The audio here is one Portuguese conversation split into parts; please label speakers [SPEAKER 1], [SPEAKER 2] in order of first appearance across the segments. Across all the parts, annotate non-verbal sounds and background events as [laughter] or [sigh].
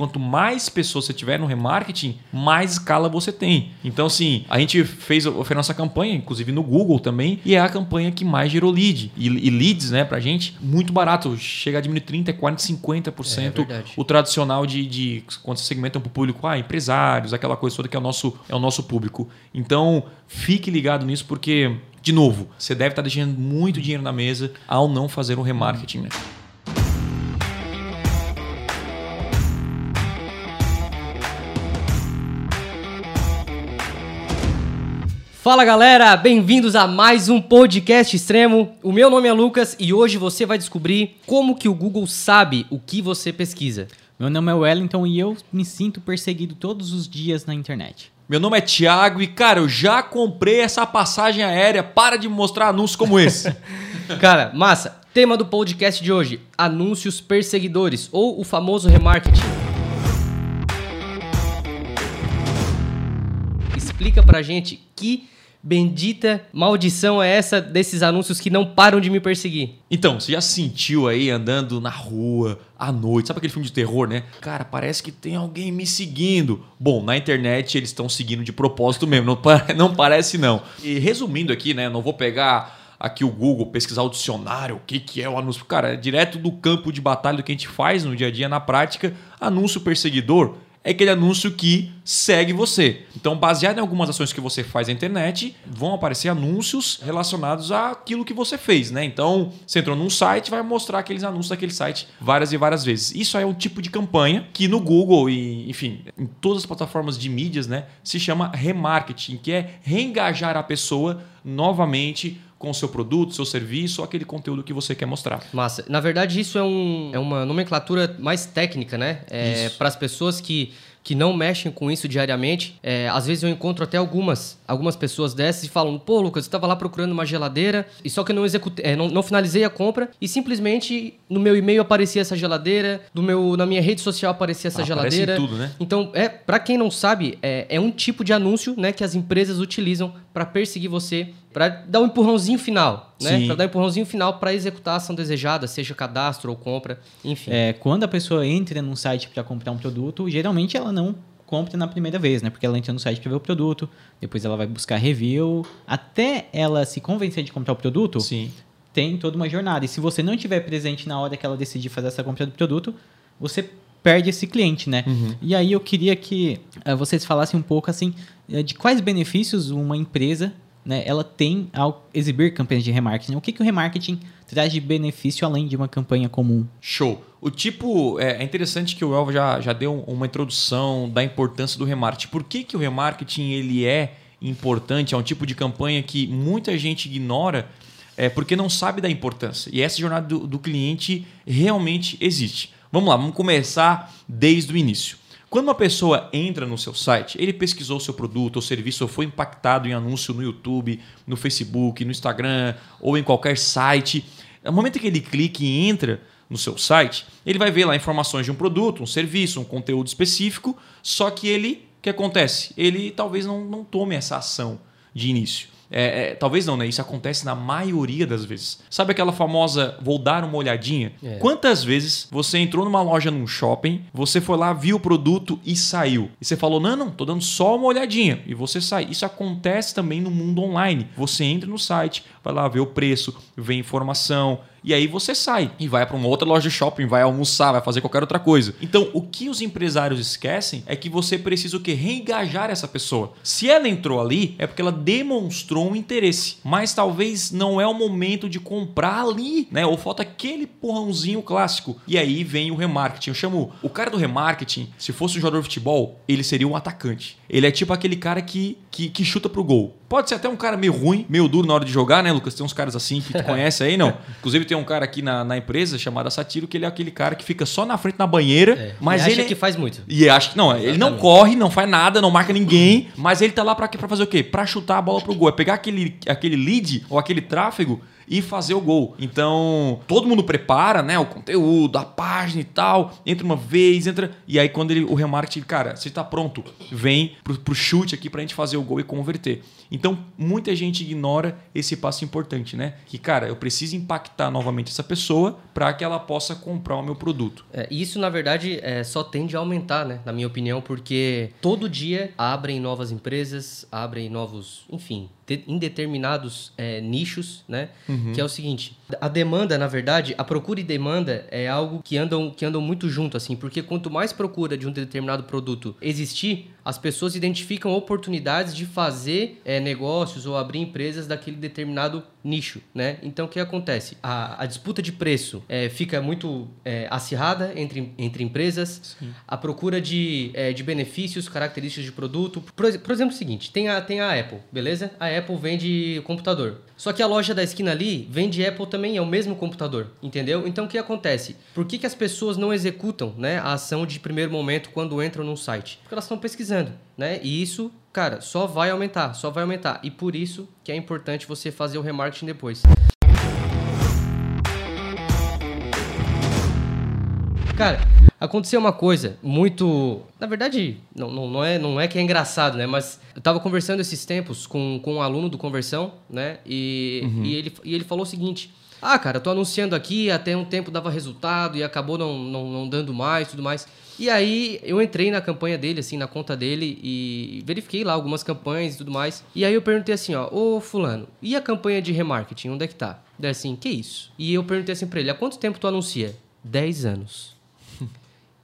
[SPEAKER 1] Quanto mais pessoas você tiver no remarketing, mais escala você tem. Então, assim, a gente fez, fez a nossa campanha, inclusive no Google também, e é a campanha que mais gerou lead. E, e leads, né, pra gente, muito barato. Chega a diminuir 30%, 40%, 50% é, o tradicional de, de quando você segmenta para o público, ah, empresários, aquela coisa toda que é o nosso, é o nosso público. Então, fique ligado nisso, porque, de novo, você deve estar deixando muito dinheiro na mesa ao não fazer um remarketing, né?
[SPEAKER 2] Fala galera, bem-vindos a mais um podcast extremo. O meu nome é Lucas e hoje você vai descobrir como que o Google sabe o que você pesquisa.
[SPEAKER 3] Meu nome é Wellington e eu me sinto perseguido todos os dias na internet.
[SPEAKER 1] Meu nome é Thiago e, cara, eu já comprei essa passagem aérea. Para de mostrar anúncios como esse. [laughs]
[SPEAKER 2] cara, massa. Tema do podcast de hoje: anúncios perseguidores ou o famoso remarketing. Explica pra gente que bendita maldição é essa desses anúncios que não param de me perseguir?
[SPEAKER 1] Então, você já sentiu aí andando na rua à noite? Sabe aquele filme de terror, né? Cara, parece que tem alguém me seguindo. Bom, na internet eles estão seguindo de propósito mesmo, não, [laughs] não parece não. E resumindo aqui, né? Não vou pegar aqui o Google, pesquisar o dicionário, o que, que é o anúncio. Cara, é direto do campo de batalha do que a gente faz no dia a dia, na prática, anúncio perseguidor é aquele anúncio que segue você. Então, baseado em algumas ações que você faz na internet, vão aparecer anúncios relacionados àquilo que você fez, né? Então, você entrou num site, vai mostrar aqueles anúncios daquele site várias e várias vezes. Isso é um tipo de campanha que no Google e, enfim, em todas as plataformas de mídias, né, se chama remarketing, que é reengajar a pessoa novamente com o seu produto, seu serviço, ou aquele conteúdo que você quer mostrar.
[SPEAKER 2] Massa. Na verdade, isso é, um, é uma nomenclatura mais técnica, né? É, Para as pessoas que que não mexem com isso diariamente. É, às vezes eu encontro até algumas, algumas pessoas dessas e falam: pô, Lucas, eu estava lá procurando uma geladeira e só que eu não executei, é, não, não, finalizei a compra e simplesmente no meu e-mail aparecia essa geladeira, no meu, na minha rede social aparecia essa ah, geladeira.
[SPEAKER 1] tudo, né?
[SPEAKER 2] Então, é, para quem não sabe, é, é um tipo de anúncio né, que as empresas utilizam para perseguir você, para dar um empurrãozinho final, né? Para dar um empurrãozinho final para executar a ação desejada, seja cadastro ou compra, enfim.
[SPEAKER 3] É, quando a pessoa entra num site para comprar um produto, geralmente ela não compra na primeira vez, né? Porque ela entra no site para ver o produto, depois ela vai buscar review, até ela se convencer de comprar o produto.
[SPEAKER 1] Sim.
[SPEAKER 3] Tem toda uma jornada. E se você não estiver presente na hora que ela decidir fazer essa compra do produto, você perde esse cliente, né? Uhum. E aí eu queria que uh, vocês falassem um pouco assim uh, de quais benefícios uma empresa né, ela tem ao exibir campanhas de remarketing. O que, que o remarketing traz de benefício além de uma campanha comum?
[SPEAKER 1] Show. O tipo, é, é interessante que o Elva já, já deu uma introdução da importância do remarketing. Por que, que o remarketing ele é importante? É um tipo de campanha que muita gente ignora é, porque não sabe da importância. E essa jornada do, do cliente realmente existe. Vamos lá, vamos começar desde o início. Quando uma pessoa entra no seu site, ele pesquisou seu produto ou serviço ou foi impactado em anúncio no YouTube, no Facebook, no Instagram ou em qualquer site. No momento que ele clica e entra no seu site, ele vai ver lá informações de um produto, um serviço, um conteúdo específico, só que ele, o que acontece? Ele talvez não, não tome essa ação de início. É, é, talvez não, né? Isso acontece na maioria das vezes. Sabe aquela famosa vou dar uma olhadinha? É. Quantas vezes você entrou numa loja num shopping, você foi lá, viu o produto e saiu? E você falou: não, não, tô dando só uma olhadinha. E você sai. Isso acontece também no mundo online. Você entra no site, vai lá ver o preço, vê informação e aí você sai e vai para uma outra loja de shopping, vai almoçar, vai fazer qualquer outra coisa. Então, o que os empresários esquecem é que você precisa o? Reengajar essa pessoa. Se ela entrou ali, é porque ela demonstrou um interesse, mas talvez não é o momento de comprar ali, né? Ou falta aquele porrãozinho clássico. E aí vem o remarketing. Eu chamo o cara do remarketing, se fosse um jogador de futebol, ele seria um atacante. Ele é tipo aquele cara que, que, que chuta pro gol. Pode ser até um cara meio ruim, meio duro na hora de jogar, né, Lucas? Tem uns caras assim que tu [laughs] conhece aí, não? Inclusive tem um cara aqui na, na empresa chamado Satiro que ele é aquele cara que fica só na frente na banheira, é. mas ele
[SPEAKER 2] acha que faz muito.
[SPEAKER 1] E acha que não, Exatamente. ele não corre, não faz nada, não marca ninguém, mas ele tá lá para para fazer o quê? Para chutar a bola pro gol, é pegar aquele aquele lead ou aquele tráfego e fazer o gol. Então, todo mundo prepara, né, o conteúdo, a página e tal, entra uma vez, entra e aí quando ele o remarketing, cara, você tá pronto, vem pro, pro chute aqui pra gente fazer o gol e converter. Então, muita gente ignora esse passo importante, né? Que, cara, eu preciso impactar novamente essa pessoa para que ela possa comprar o meu produto.
[SPEAKER 2] É, isso, na verdade, é, só tende a aumentar, né? Na minha opinião, porque todo dia abrem novas empresas, abrem novos, enfim, em determinados é, nichos, né? Uhum. Que é o seguinte: a demanda, na verdade, a procura e demanda é algo que andam, que andam muito junto, assim, porque quanto mais procura de um determinado produto existir, as pessoas identificam oportunidades de fazer é, negócios ou abrir empresas daquele determinado nicho, né? Então o que acontece? A, a disputa de preço é, fica muito é, acirrada entre, entre empresas, Sim. a procura de, é, de benefícios, características de produto. Por, por exemplo, o seguinte: tem a, tem a Apple, beleza? A Apple vende computador. Só que a loja da esquina ali vende Apple também, é o mesmo computador, entendeu? Então o que acontece? Por que, que as pessoas não executam né, a ação de primeiro momento quando entram num site? Porque elas estão pesquisando, né? E isso, cara, só vai aumentar, só vai aumentar. E por isso que é importante você fazer o remarketing depois. Cara, aconteceu uma coisa muito. Na verdade, não, não, não, é, não é que é engraçado, né? Mas eu tava conversando esses tempos com, com um aluno do Conversão, né? E, uhum. e, ele, e ele falou o seguinte. Ah, cara, eu tô anunciando aqui, até um tempo dava resultado e acabou não, não, não dando mais tudo mais. E aí eu entrei na campanha dele, assim, na conta dele e verifiquei lá algumas campanhas e tudo mais. E aí eu perguntei assim, ó, ô fulano, e a campanha de remarketing, onde é que tá? Daí assim, que isso? E eu perguntei assim pra ele, há quanto tempo tu anuncia? 10 anos. [laughs]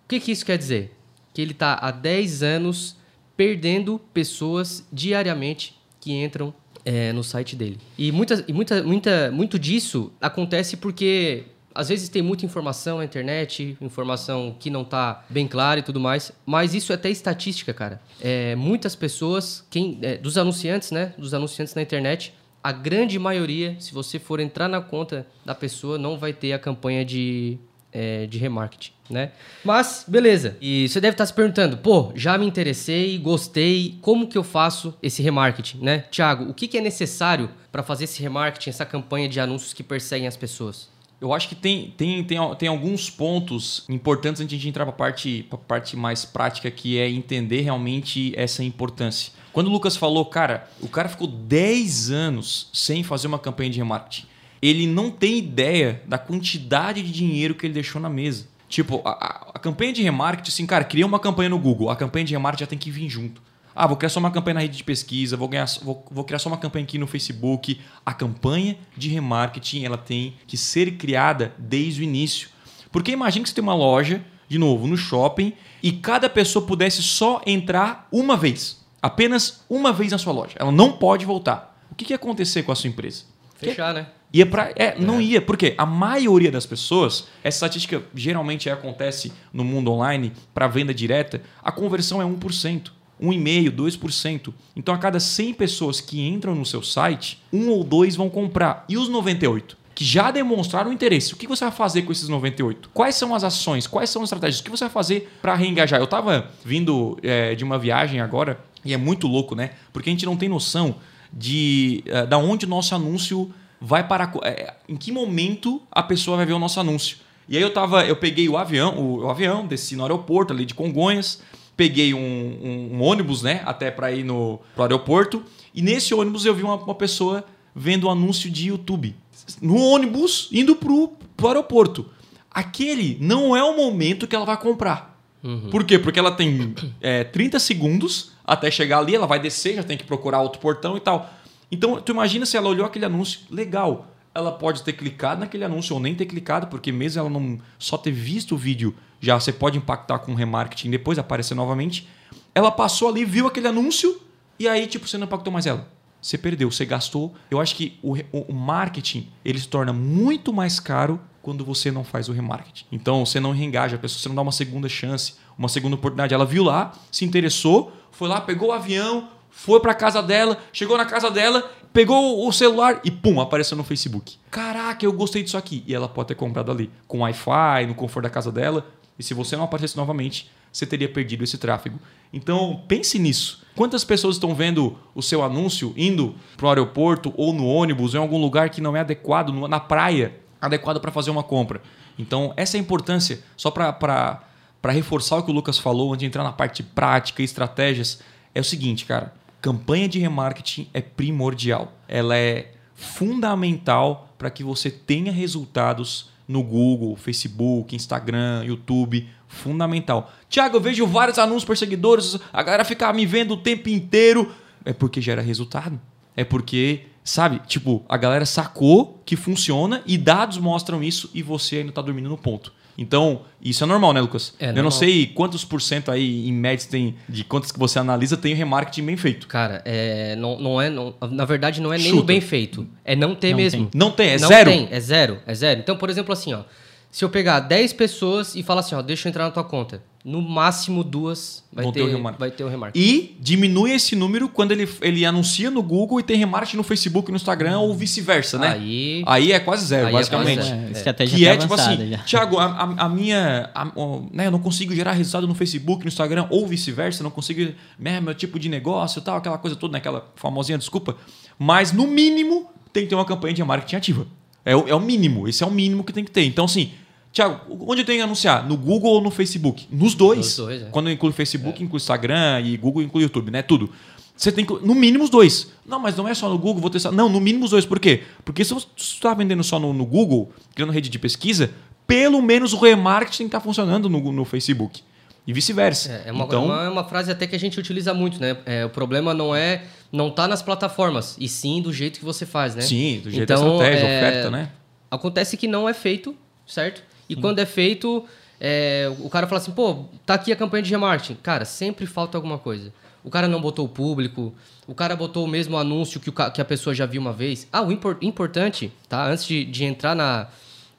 [SPEAKER 2] O que, que isso quer dizer? Que ele está há 10 anos perdendo pessoas diariamente que entram é, no site dele. E, muita, e muita, muita, muito disso acontece porque às vezes tem muita informação na internet, informação que não está bem clara e tudo mais, mas isso é até estatística, cara. É, muitas pessoas, quem, é, dos anunciantes, né? Dos anunciantes na internet, a grande maioria, se você for entrar na conta da pessoa, não vai ter a campanha de é, de remarketing, né? Mas, beleza. E você deve estar se perguntando, pô, já me interessei, gostei, como que eu faço esse remarketing, né? Tiago, o que, que é necessário para fazer esse remarketing, essa campanha de anúncios que perseguem as pessoas?
[SPEAKER 1] Eu acho que tem, tem, tem, tem alguns pontos importantes antes de a gente entrar para a parte, parte mais prática, que é entender realmente essa importância. Quando o Lucas falou, cara, o cara ficou 10 anos sem fazer uma campanha de remarketing ele não tem ideia da quantidade de dinheiro que ele deixou na mesa. Tipo, a, a, a campanha de remarketing, assim, cara, cria uma campanha no Google, a campanha de remarketing já tem que vir junto. Ah, vou criar só uma campanha na rede de pesquisa, vou, ganhar, vou, vou criar só uma campanha aqui no Facebook. A campanha de remarketing ela tem que ser criada desde o início. Porque imagine que você tem uma loja, de novo, no shopping, e cada pessoa pudesse só entrar uma vez. Apenas uma vez na sua loja. Ela não pode voltar. O que, que ia acontecer com a sua empresa?
[SPEAKER 2] Fechar, que... né?
[SPEAKER 1] Ia pra, é, não é. ia. Por quê? A maioria das pessoas, essa estatística geralmente acontece no mundo online para venda direta, a conversão é 1%. 1,5%, 2%. Então, a cada 100 pessoas que entram no seu site, um ou dois vão comprar. E os 98? Que já demonstraram interesse. O que você vai fazer com esses 98? Quais são as ações? Quais são as estratégias? O que você vai fazer para reengajar? Eu estava vindo é, de uma viagem agora e é muito louco, né? Porque a gente não tem noção de uh, da onde o nosso anúncio vai para. É, em que momento a pessoa vai ver o nosso anúncio? E aí eu tava, eu peguei o avião, o, o avião, desci no aeroporto ali de Congonhas, peguei um, um, um ônibus, né, até para ir no pro aeroporto. E nesse ônibus eu vi uma, uma pessoa vendo um anúncio de YouTube. No ônibus, indo pro, pro aeroporto. Aquele não é o momento que ela vai comprar. Uhum. Por quê? Porque ela tem é, 30 segundos até chegar ali, ela vai descer, já tem que procurar outro portão e tal. Então, tu imagina se ela olhou aquele anúncio, legal. Ela pode ter clicado naquele anúncio ou nem ter clicado, porque mesmo ela não só ter visto o vídeo, já você pode impactar com remarketing depois aparecer novamente. Ela passou ali, viu aquele anúncio e aí tipo você não impactou mais ela. Você perdeu, você gastou. Eu acho que o, o marketing ele se torna muito mais caro quando você não faz o remarketing. Então você não reengaja a pessoa, você não dá uma segunda chance, uma segunda oportunidade. Ela viu lá, se interessou, foi lá, pegou o avião, foi para casa dela, chegou na casa dela, pegou o celular e pum, apareceu no Facebook. Caraca, eu gostei disso aqui. E ela pode ter comprado ali com Wi-Fi, no conforto da casa dela. E se você não aparecesse novamente, você teria perdido esse tráfego. Então, pense nisso. Quantas pessoas estão vendo o seu anúncio indo para o aeroporto ou no ônibus ou em algum lugar que não é adequado, na praia, adequado para fazer uma compra? Então, essa é a importância, só para reforçar o que o Lucas falou, antes de entrar na parte prática e estratégias, é o seguinte, cara. Campanha de remarketing é primordial. Ela é fundamental para que você tenha resultados no Google, Facebook, Instagram, YouTube. Fundamental. Tiago, eu vejo vários anúncios por seguidores, a galera fica me vendo o tempo inteiro. É porque gera resultado. É porque, sabe, tipo, a galera sacou que funciona e dados mostram isso e você ainda está dormindo no ponto. Então, isso é normal, né, Lucas?
[SPEAKER 2] É
[SPEAKER 1] eu
[SPEAKER 2] normal.
[SPEAKER 1] não sei quantos por cento aí, em média, tem, de quantos que você analisa, tem remarketing bem feito.
[SPEAKER 2] Cara, é, não, não é. Não, na verdade, não é nem o bem feito. É não ter
[SPEAKER 3] Não
[SPEAKER 2] mesmo.
[SPEAKER 3] tem.
[SPEAKER 1] Não tem, é
[SPEAKER 2] não
[SPEAKER 1] zero.
[SPEAKER 2] tem, é zero, é zero. Então, por exemplo, assim, ó. Se eu pegar 10 pessoas e falar assim, ó, deixa eu entrar na tua conta. No máximo duas vai,
[SPEAKER 1] Vão ter
[SPEAKER 2] ter,
[SPEAKER 1] o
[SPEAKER 2] vai ter o remarketing.
[SPEAKER 1] E diminui esse número quando ele, ele anuncia no Google e tem remarketing no Facebook e no Instagram ou vice-versa, né?
[SPEAKER 2] Aí.
[SPEAKER 1] Aí é quase zero,
[SPEAKER 2] Aí é
[SPEAKER 1] basicamente.
[SPEAKER 2] quase
[SPEAKER 3] É,
[SPEAKER 2] zero.
[SPEAKER 3] estratégia
[SPEAKER 1] Que é tipo assim,
[SPEAKER 3] já.
[SPEAKER 1] Tiago, a, a- a minha. a- né, eu não consigo gerar resultado no Facebook, no Instagram, ou vice-versa, não consigo. Né, meu tipo de negócio tal, aquela coisa toda, né, aquela famosinha desculpa. Mas, no mínimo, tem que ter uma campanha de marketing ativa. É o, é o mínimo, esse é o mínimo que tem que ter. Então, assim, Tiago, onde eu tenho que anunciar? No Google ou no Facebook? Nos dois.
[SPEAKER 2] Nos dois, é.
[SPEAKER 1] Quando eu incluo Facebook, inclui Instagram e Google inclui YouTube, né? Tudo. Você tem que, no mínimo os dois. Não, mas não é só no Google, vou testar. Não, no mínimo os dois. Por quê? Porque se você está vendendo só no, no Google, criando rede de pesquisa, pelo menos o remarketing está funcionando no, no Facebook. E vice-versa.
[SPEAKER 2] É, é uma,
[SPEAKER 1] então,
[SPEAKER 2] uma, uma frase até que a gente utiliza muito, né? É, o problema não é não tá nas plataformas, e sim do jeito que você faz, né?
[SPEAKER 1] sim, do jeito
[SPEAKER 2] Então,
[SPEAKER 1] da estratégia,
[SPEAKER 2] é,
[SPEAKER 1] oferta, né?
[SPEAKER 2] Acontece que não é feito, certo? E quando é feito, é, o cara fala assim, pô, tá aqui a campanha de remarketing. Cara, sempre falta alguma coisa. O cara não botou o público, o cara botou o mesmo anúncio que, o que a pessoa já viu uma vez. Ah, o impor- importante, tá? Antes de, de entrar na,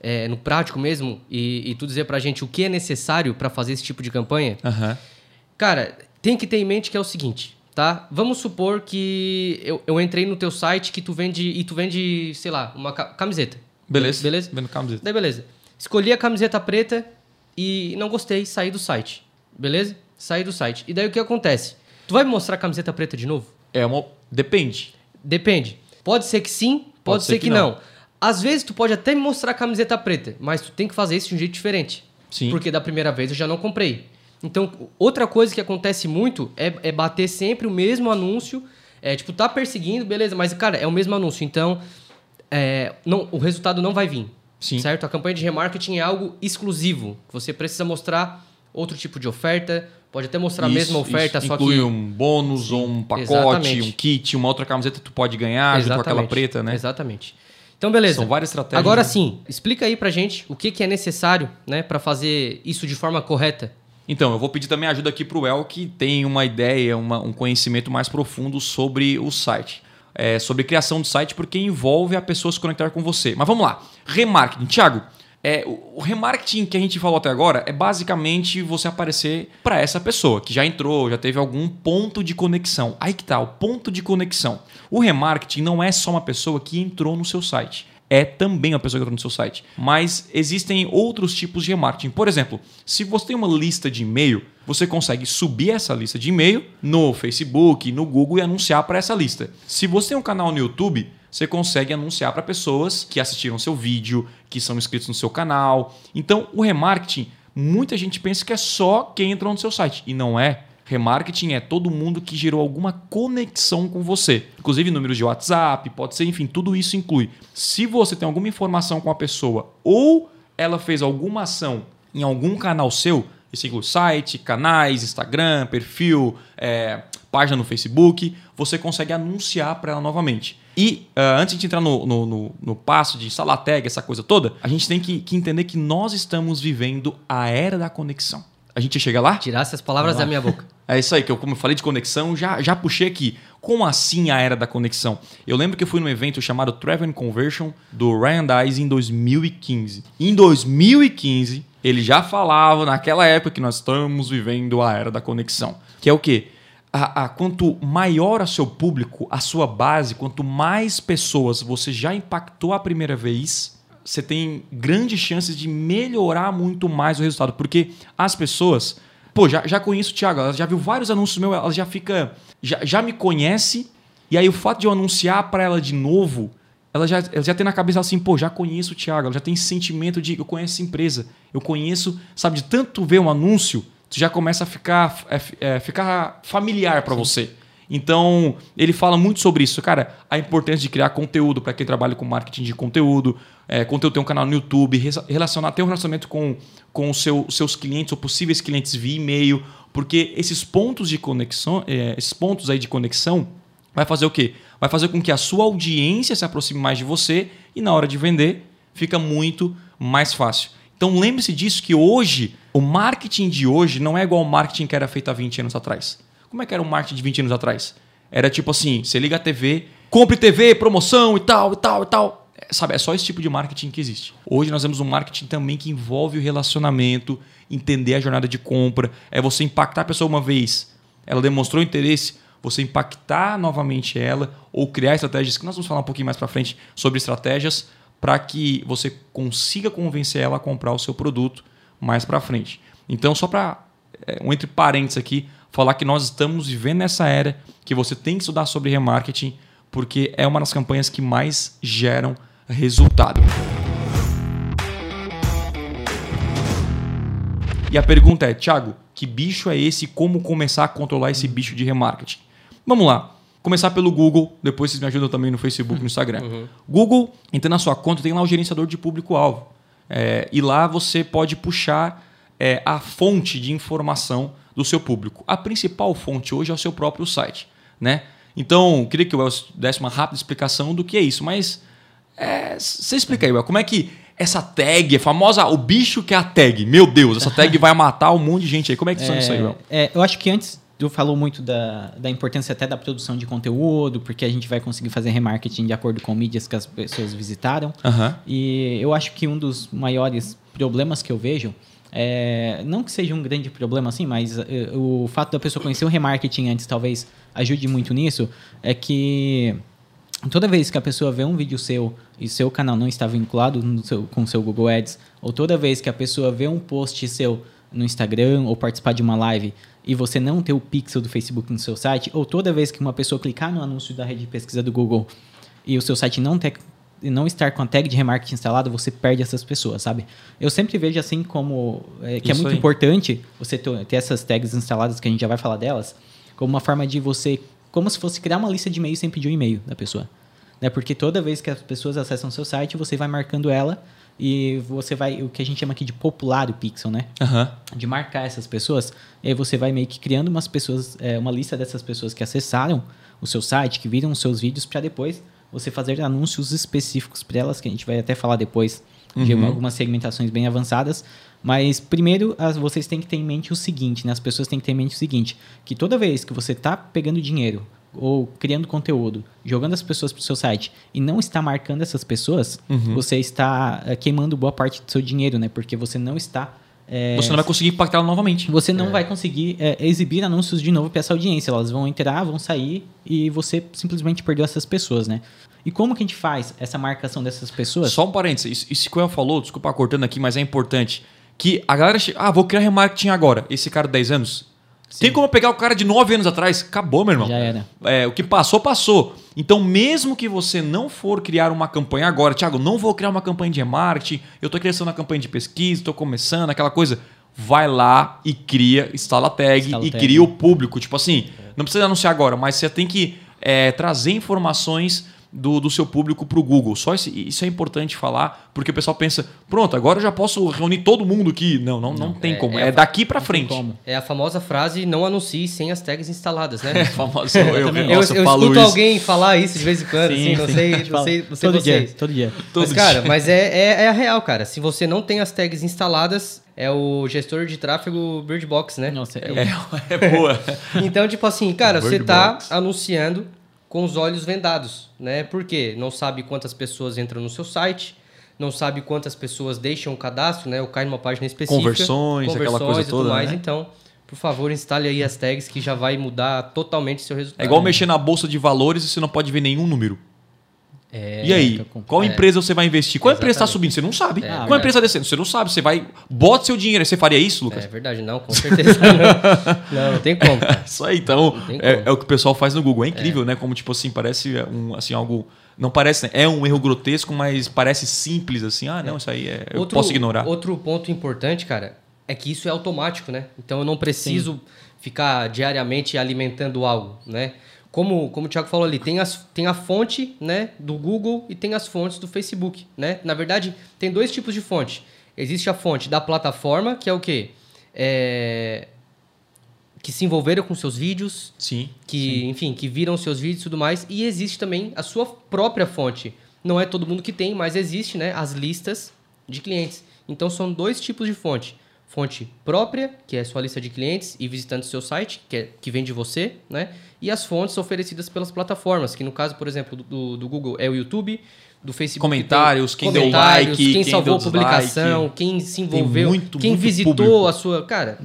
[SPEAKER 2] é, no prático mesmo e, e tu dizer pra gente o que é necessário para fazer esse tipo de campanha,
[SPEAKER 1] Aham.
[SPEAKER 2] Cara, tem que ter em mente que é o seguinte, tá? Vamos supor que eu, eu entrei no teu site que tu vende e tu vende, sei lá, uma ca- camiseta.
[SPEAKER 1] Beleza.
[SPEAKER 2] Beleza?
[SPEAKER 1] Vendo camiseta.
[SPEAKER 2] Daí beleza. Escolhi a camiseta preta e não gostei, saí do site. Beleza? Saí do site. E daí o que acontece? Tu vai me mostrar a camiseta preta de novo?
[SPEAKER 1] É uma. Depende.
[SPEAKER 2] Depende. Pode ser que sim, pode, ser, que, não. Às vezes tu pode até me mostrar a camiseta preta, mas tu tem que fazer isso de um jeito diferente.
[SPEAKER 1] Sim.
[SPEAKER 2] Porque da primeira vez eu já não comprei. Então, outra coisa que acontece muito é, é bater sempre o mesmo anúncio. É, tipo, tá perseguindo, beleza, mas, cara, é o mesmo anúncio. Então, é, não, o resultado não vai vir.
[SPEAKER 1] Sim.
[SPEAKER 2] Certo? A campanha de remarketing é algo exclusivo. Você precisa mostrar outro tipo de oferta. Pode até mostrar a
[SPEAKER 1] Isso,
[SPEAKER 2] mesma oferta,
[SPEAKER 1] isso
[SPEAKER 2] só
[SPEAKER 1] inclui
[SPEAKER 2] que.
[SPEAKER 1] um bônus ou um pacote,
[SPEAKER 2] Exatamente.
[SPEAKER 1] um kit, uma outra camiseta que tu pode ganhar junto com aquela preta, né?
[SPEAKER 2] Exatamente. Então, beleza.
[SPEAKER 1] São várias estratégias.
[SPEAKER 2] Agora
[SPEAKER 1] né?
[SPEAKER 2] sim, explica aí pra gente o que, que é necessário né, para fazer isso de forma correta.
[SPEAKER 1] Então, eu vou pedir também ajuda aqui para o El, que tem uma ideia, uma- um conhecimento mais profundo sobre o site. É, sobre criação de site, porque envolve a pessoa se conectar com você. Mas vamos lá. Remarketing. Tiago, é, o remarketing que a gente falou até agora é basicamente você aparecer para essa pessoa que já entrou, já teve algum ponto de conexão. Aí que tá, o ponto de conexão. O remarketing não é só uma pessoa que entrou no seu site é também uma pessoa que entrou no seu site. Mas existem outros tipos de remarketing. Por exemplo, se você tem uma lista de e-mail, você consegue subir essa lista de e-mail no Facebook, no Google e anunciar para essa lista. Se você tem um canal no YouTube, você consegue anunciar para pessoas que assistiram seu vídeo, que são inscritos no seu canal. Então, o remarketing, muita gente pensa que é só quem entrou no seu site. E não é. Remarketing é todo mundo que gerou alguma conexão com você. Inclusive números de WhatsApp, pode ser, enfim, tudo isso inclui. Se você tem alguma informação com a pessoa ou ela fez alguma ação em algum canal seu, isso site, canais, Instagram, perfil, é, página no Facebook, você consegue anunciar para ela novamente. E ah, antes de entrar no, no, no, no passo de instalar tag, essa coisa toda, a gente tem que, que entender que nós estamos vivendo a era da conexão. A gente chega lá?
[SPEAKER 2] Tirasse as palavras da minha boca. [laughs]
[SPEAKER 1] É isso aí, que eu, como eu falei de conexão, já, já puxei aqui. Como assim a era da conexão? Eu lembro que eu fui num evento chamado Travel and Conversion do Ryan Dice em 2015. Em 2015, ele já falava naquela época que nós estamos vivendo a era da conexão. Que é o quê? A, a- quanto maior o seu público, a sua base, quanto mais pessoas você já impactou a primeira vez, você tem grandes chances de melhorar muito mais o resultado. Porque as pessoas Pô, já, já conheço o Thiago, ela já viu vários anúncios meus, ela já fica. Já, já me conhece, e aí o fato de eu anunciar para ela de novo, ela já, ela já tem na cabeça assim, pô, já conheço o Thiago, ela já tem esse sentimento de eu conheço essa empresa, eu conheço, sabe, de tanto ver um anúncio, tu já começa a ficar, é, é, ficar familiar para você. Então, ele fala muito sobre isso, cara, a importância de criar conteúdo para quem trabalha com marketing de conteúdo, é, conteúdo ter um canal no YouTube, relacionar, ter um relacionamento com, com os seu, seus clientes ou possíveis clientes via e-mail, porque esses pontos de conexão, é, esses pontos aí de conexão, vai fazer o quê? Vai fazer com que a sua audiência se aproxime mais de você e na hora de vender fica muito mais fácil. Então lembre-se disso que hoje, o marketing de hoje não é igual ao marketing que era feito há 20 anos atrás. Como é que era o marketing de 20 anos atrás? Era tipo assim, você liga a TV, compre TV, promoção e tal, e tal, e tal. É, sabe, é só esse tipo de marketing que existe. Hoje nós temos um marketing também que envolve o relacionamento, entender a jornada de compra, é você impactar a pessoa uma vez, ela demonstrou interesse, você impactar novamente ela ou criar estratégias que nós vamos falar um pouquinho mais para frente sobre estratégias para que você consiga convencer ela a comprar o seu produto mais para frente. Então, só para é, um entre parênteses aqui, falar que nós estamos vivendo nessa era que você tem que estudar sobre remarketing, porque é uma das campanhas que mais geram resultado. E a pergunta é, Thiago, que bicho é esse? Como começar a controlar esse bicho de remarketing? Vamos lá. Começar pelo Google, depois vocês me ajudam também no Facebook, no Instagram. Uhum. Google, entra na sua conta, tem lá o gerenciador de público-alvo. É, e lá você pode puxar é, a fonte de informação do seu público. A principal fonte hoje é o seu próprio site. Né? Então, queria que o desse uma rápida explicação do que é isso, mas é, você explica aí, como é que essa tag é famosa, o bicho que é a tag, meu Deus, essa tag vai matar um monte de gente aí. Como é que funciona é, isso aí, Well?
[SPEAKER 3] É, eu acho que antes tu falou muito da, da importância até da produção de conteúdo, porque a gente vai conseguir fazer remarketing de acordo com mídias que as pessoas visitaram.
[SPEAKER 1] Uhum.
[SPEAKER 3] E eu acho que um dos maiores problemas que eu vejo é, não que seja um grande problema assim, mas uh, o fato da pessoa conhecer o remarketing antes talvez ajude muito nisso, é que toda vez que a pessoa vê um vídeo seu e seu canal não está vinculado seu, com o seu Google Ads, ou toda vez que a pessoa vê um post seu no Instagram ou participar de uma live e você não ter o pixel do Facebook no seu site, ou toda vez que uma pessoa clicar no anúncio da rede de pesquisa do Google e o seu site não ter e não estar com a tag de remarketing instalada, você perde essas pessoas, sabe? Eu sempre vejo assim como é, que é Isso é muito aí. importante você ter, ter essas tags instaladas, que a gente já vai falar delas, como uma forma de você, como se fosse criar uma lista de e-mails sem pedir o um e-mail da pessoa. Né? Porque toda vez que as pessoas acessam o seu site, você vai marcando ela e você vai, o que a gente chama aqui de popular o pixel, né?
[SPEAKER 1] Uhum.
[SPEAKER 3] De marcar essas pessoas, e aí você vai meio que criando umas pessoas, é, uma lista dessas pessoas que acessaram o seu site, que viram os seus vídeos, para depois você fazer anúncios específicos para elas, que a gente vai até falar depois de uhum. algumas segmentações bem avançadas. Mas primeiro, as, vocês têm que ter em mente o seguinte, né? As pessoas têm que ter em mente o seguinte, que toda vez que você está pegando dinheiro ou criando conteúdo, jogando as pessoas para o seu site e não está marcando essas pessoas, uhum. você está é, queimando boa parte do seu dinheiro, né? Porque você não está
[SPEAKER 1] é, você não vai conseguir impactá-la novamente.
[SPEAKER 3] Você não é. vai conseguir é, exibir anúncios de novo para essa audiência. Elas vão entrar, vão sair e você simplesmente perdeu essas pessoas, né? E como que a gente faz essa marcação dessas pessoas?
[SPEAKER 1] Só um parênteses. Isso, isso que o El falou, desculpa cortando aqui, mas é importante. Que a galera chega, ah, vou criar remarketing agora. Esse cara de 10 anos. Sim. Tem como pegar o cara de 9 anos atrás? Acabou, meu irmão.
[SPEAKER 3] Já era.
[SPEAKER 1] É, o que passou, passou. Então, mesmo que você não for criar uma campanha agora, Thiago, não vou criar uma campanha de remarketing, eu estou criando uma campanha de pesquisa, estou começando, aquela coisa. Vai lá e cria, instala a tag instala e tag. cria o público. Tipo assim, não precisa anunciar agora, mas você tem que é, trazer informações do, do seu público para o Google. Só esse, isso é importante falar, porque o pessoal pensa, pronto, agora eu já posso reunir todo mundo aqui. Não, não, não, não tem é, como. É, é daqui para frente.
[SPEAKER 2] É a famosa frase, não anuncie sem as tags instaladas, né? [laughs]
[SPEAKER 1] É famosa, eu, eu,
[SPEAKER 2] eu, nossa, eu, eu escuto isso. alguém falar isso de vez em quando, sim, assim, não sim. sei, não sei, não sei
[SPEAKER 3] todo
[SPEAKER 2] vocês.
[SPEAKER 3] Dia, todo dia.
[SPEAKER 2] Mas, cara, mas é, é, é, a real, cara. Se você não tem as tags instaladas, é o gestor de tráfego Birdbox, né?
[SPEAKER 1] Nossa, é, é, [laughs] é boa. [laughs]
[SPEAKER 2] então, tipo assim, cara, você tá anunciando com os olhos vendados, né? Por quê? Não sabe quantas pessoas entram no seu site, não sabe quantas pessoas deixam o cadastro, né? Ou cai numa página específica.
[SPEAKER 1] Conversões, conversões aquela coisa e tudo toda, mais. Né?
[SPEAKER 2] Então, por favor, instale aí as tags que já vai mudar totalmente seu resultado.
[SPEAKER 1] É igual mexer na bolsa de valores e você não pode ver nenhum número. É, e aí, qual é. empresa você vai investir? Qual empresa está subindo? Você não sabe. É, qual empresa está descendo? Você não sabe. Você vai, bota seu dinheiro. Você faria isso, Lucas?
[SPEAKER 2] É verdade, não, com certeza não. [laughs] não, não tem como.
[SPEAKER 1] isso aí, então, é, é, o que o pessoal faz no Google. É incrível, é. né? Como, tipo assim, parece um, assim, algo... Não parece, né? é um erro grotesco, mas parece simples assim. Ah, não, isso aí é, eu posso ignorar.
[SPEAKER 2] Outro ponto importante, cara, é que isso é automático, né? Então eu não preciso Sim. ficar diariamente alimentando algo, né? Como, como o Thiago falou ali, tem, as, tem a fonte né, do Google e tem as fontes do Facebook. Né? Na verdade, tem dois tipos de fonte. Existe a fonte da plataforma, que é o quê? É, que se envolveram com seus vídeos.
[SPEAKER 1] Sim.
[SPEAKER 2] Que,
[SPEAKER 1] sim.
[SPEAKER 2] enfim, que viram seus vídeos e tudo mais. E existe também a sua própria fonte. Não é todo mundo que tem, mas existe né, as listas de clientes. Então são dois tipos de fonte fonte própria, que é sua lista de clientes e visitantes do seu site, que, é, que vem de você, né? E as fontes oferecidas pelas plataformas, que no caso, por exemplo, do, do Google é o YouTube, do Facebook.
[SPEAKER 1] Comentários, quem deu like,
[SPEAKER 2] quem, quem salvou a publicação, quem se envolveu, muito, quem muito visitou público. a sua. Cara.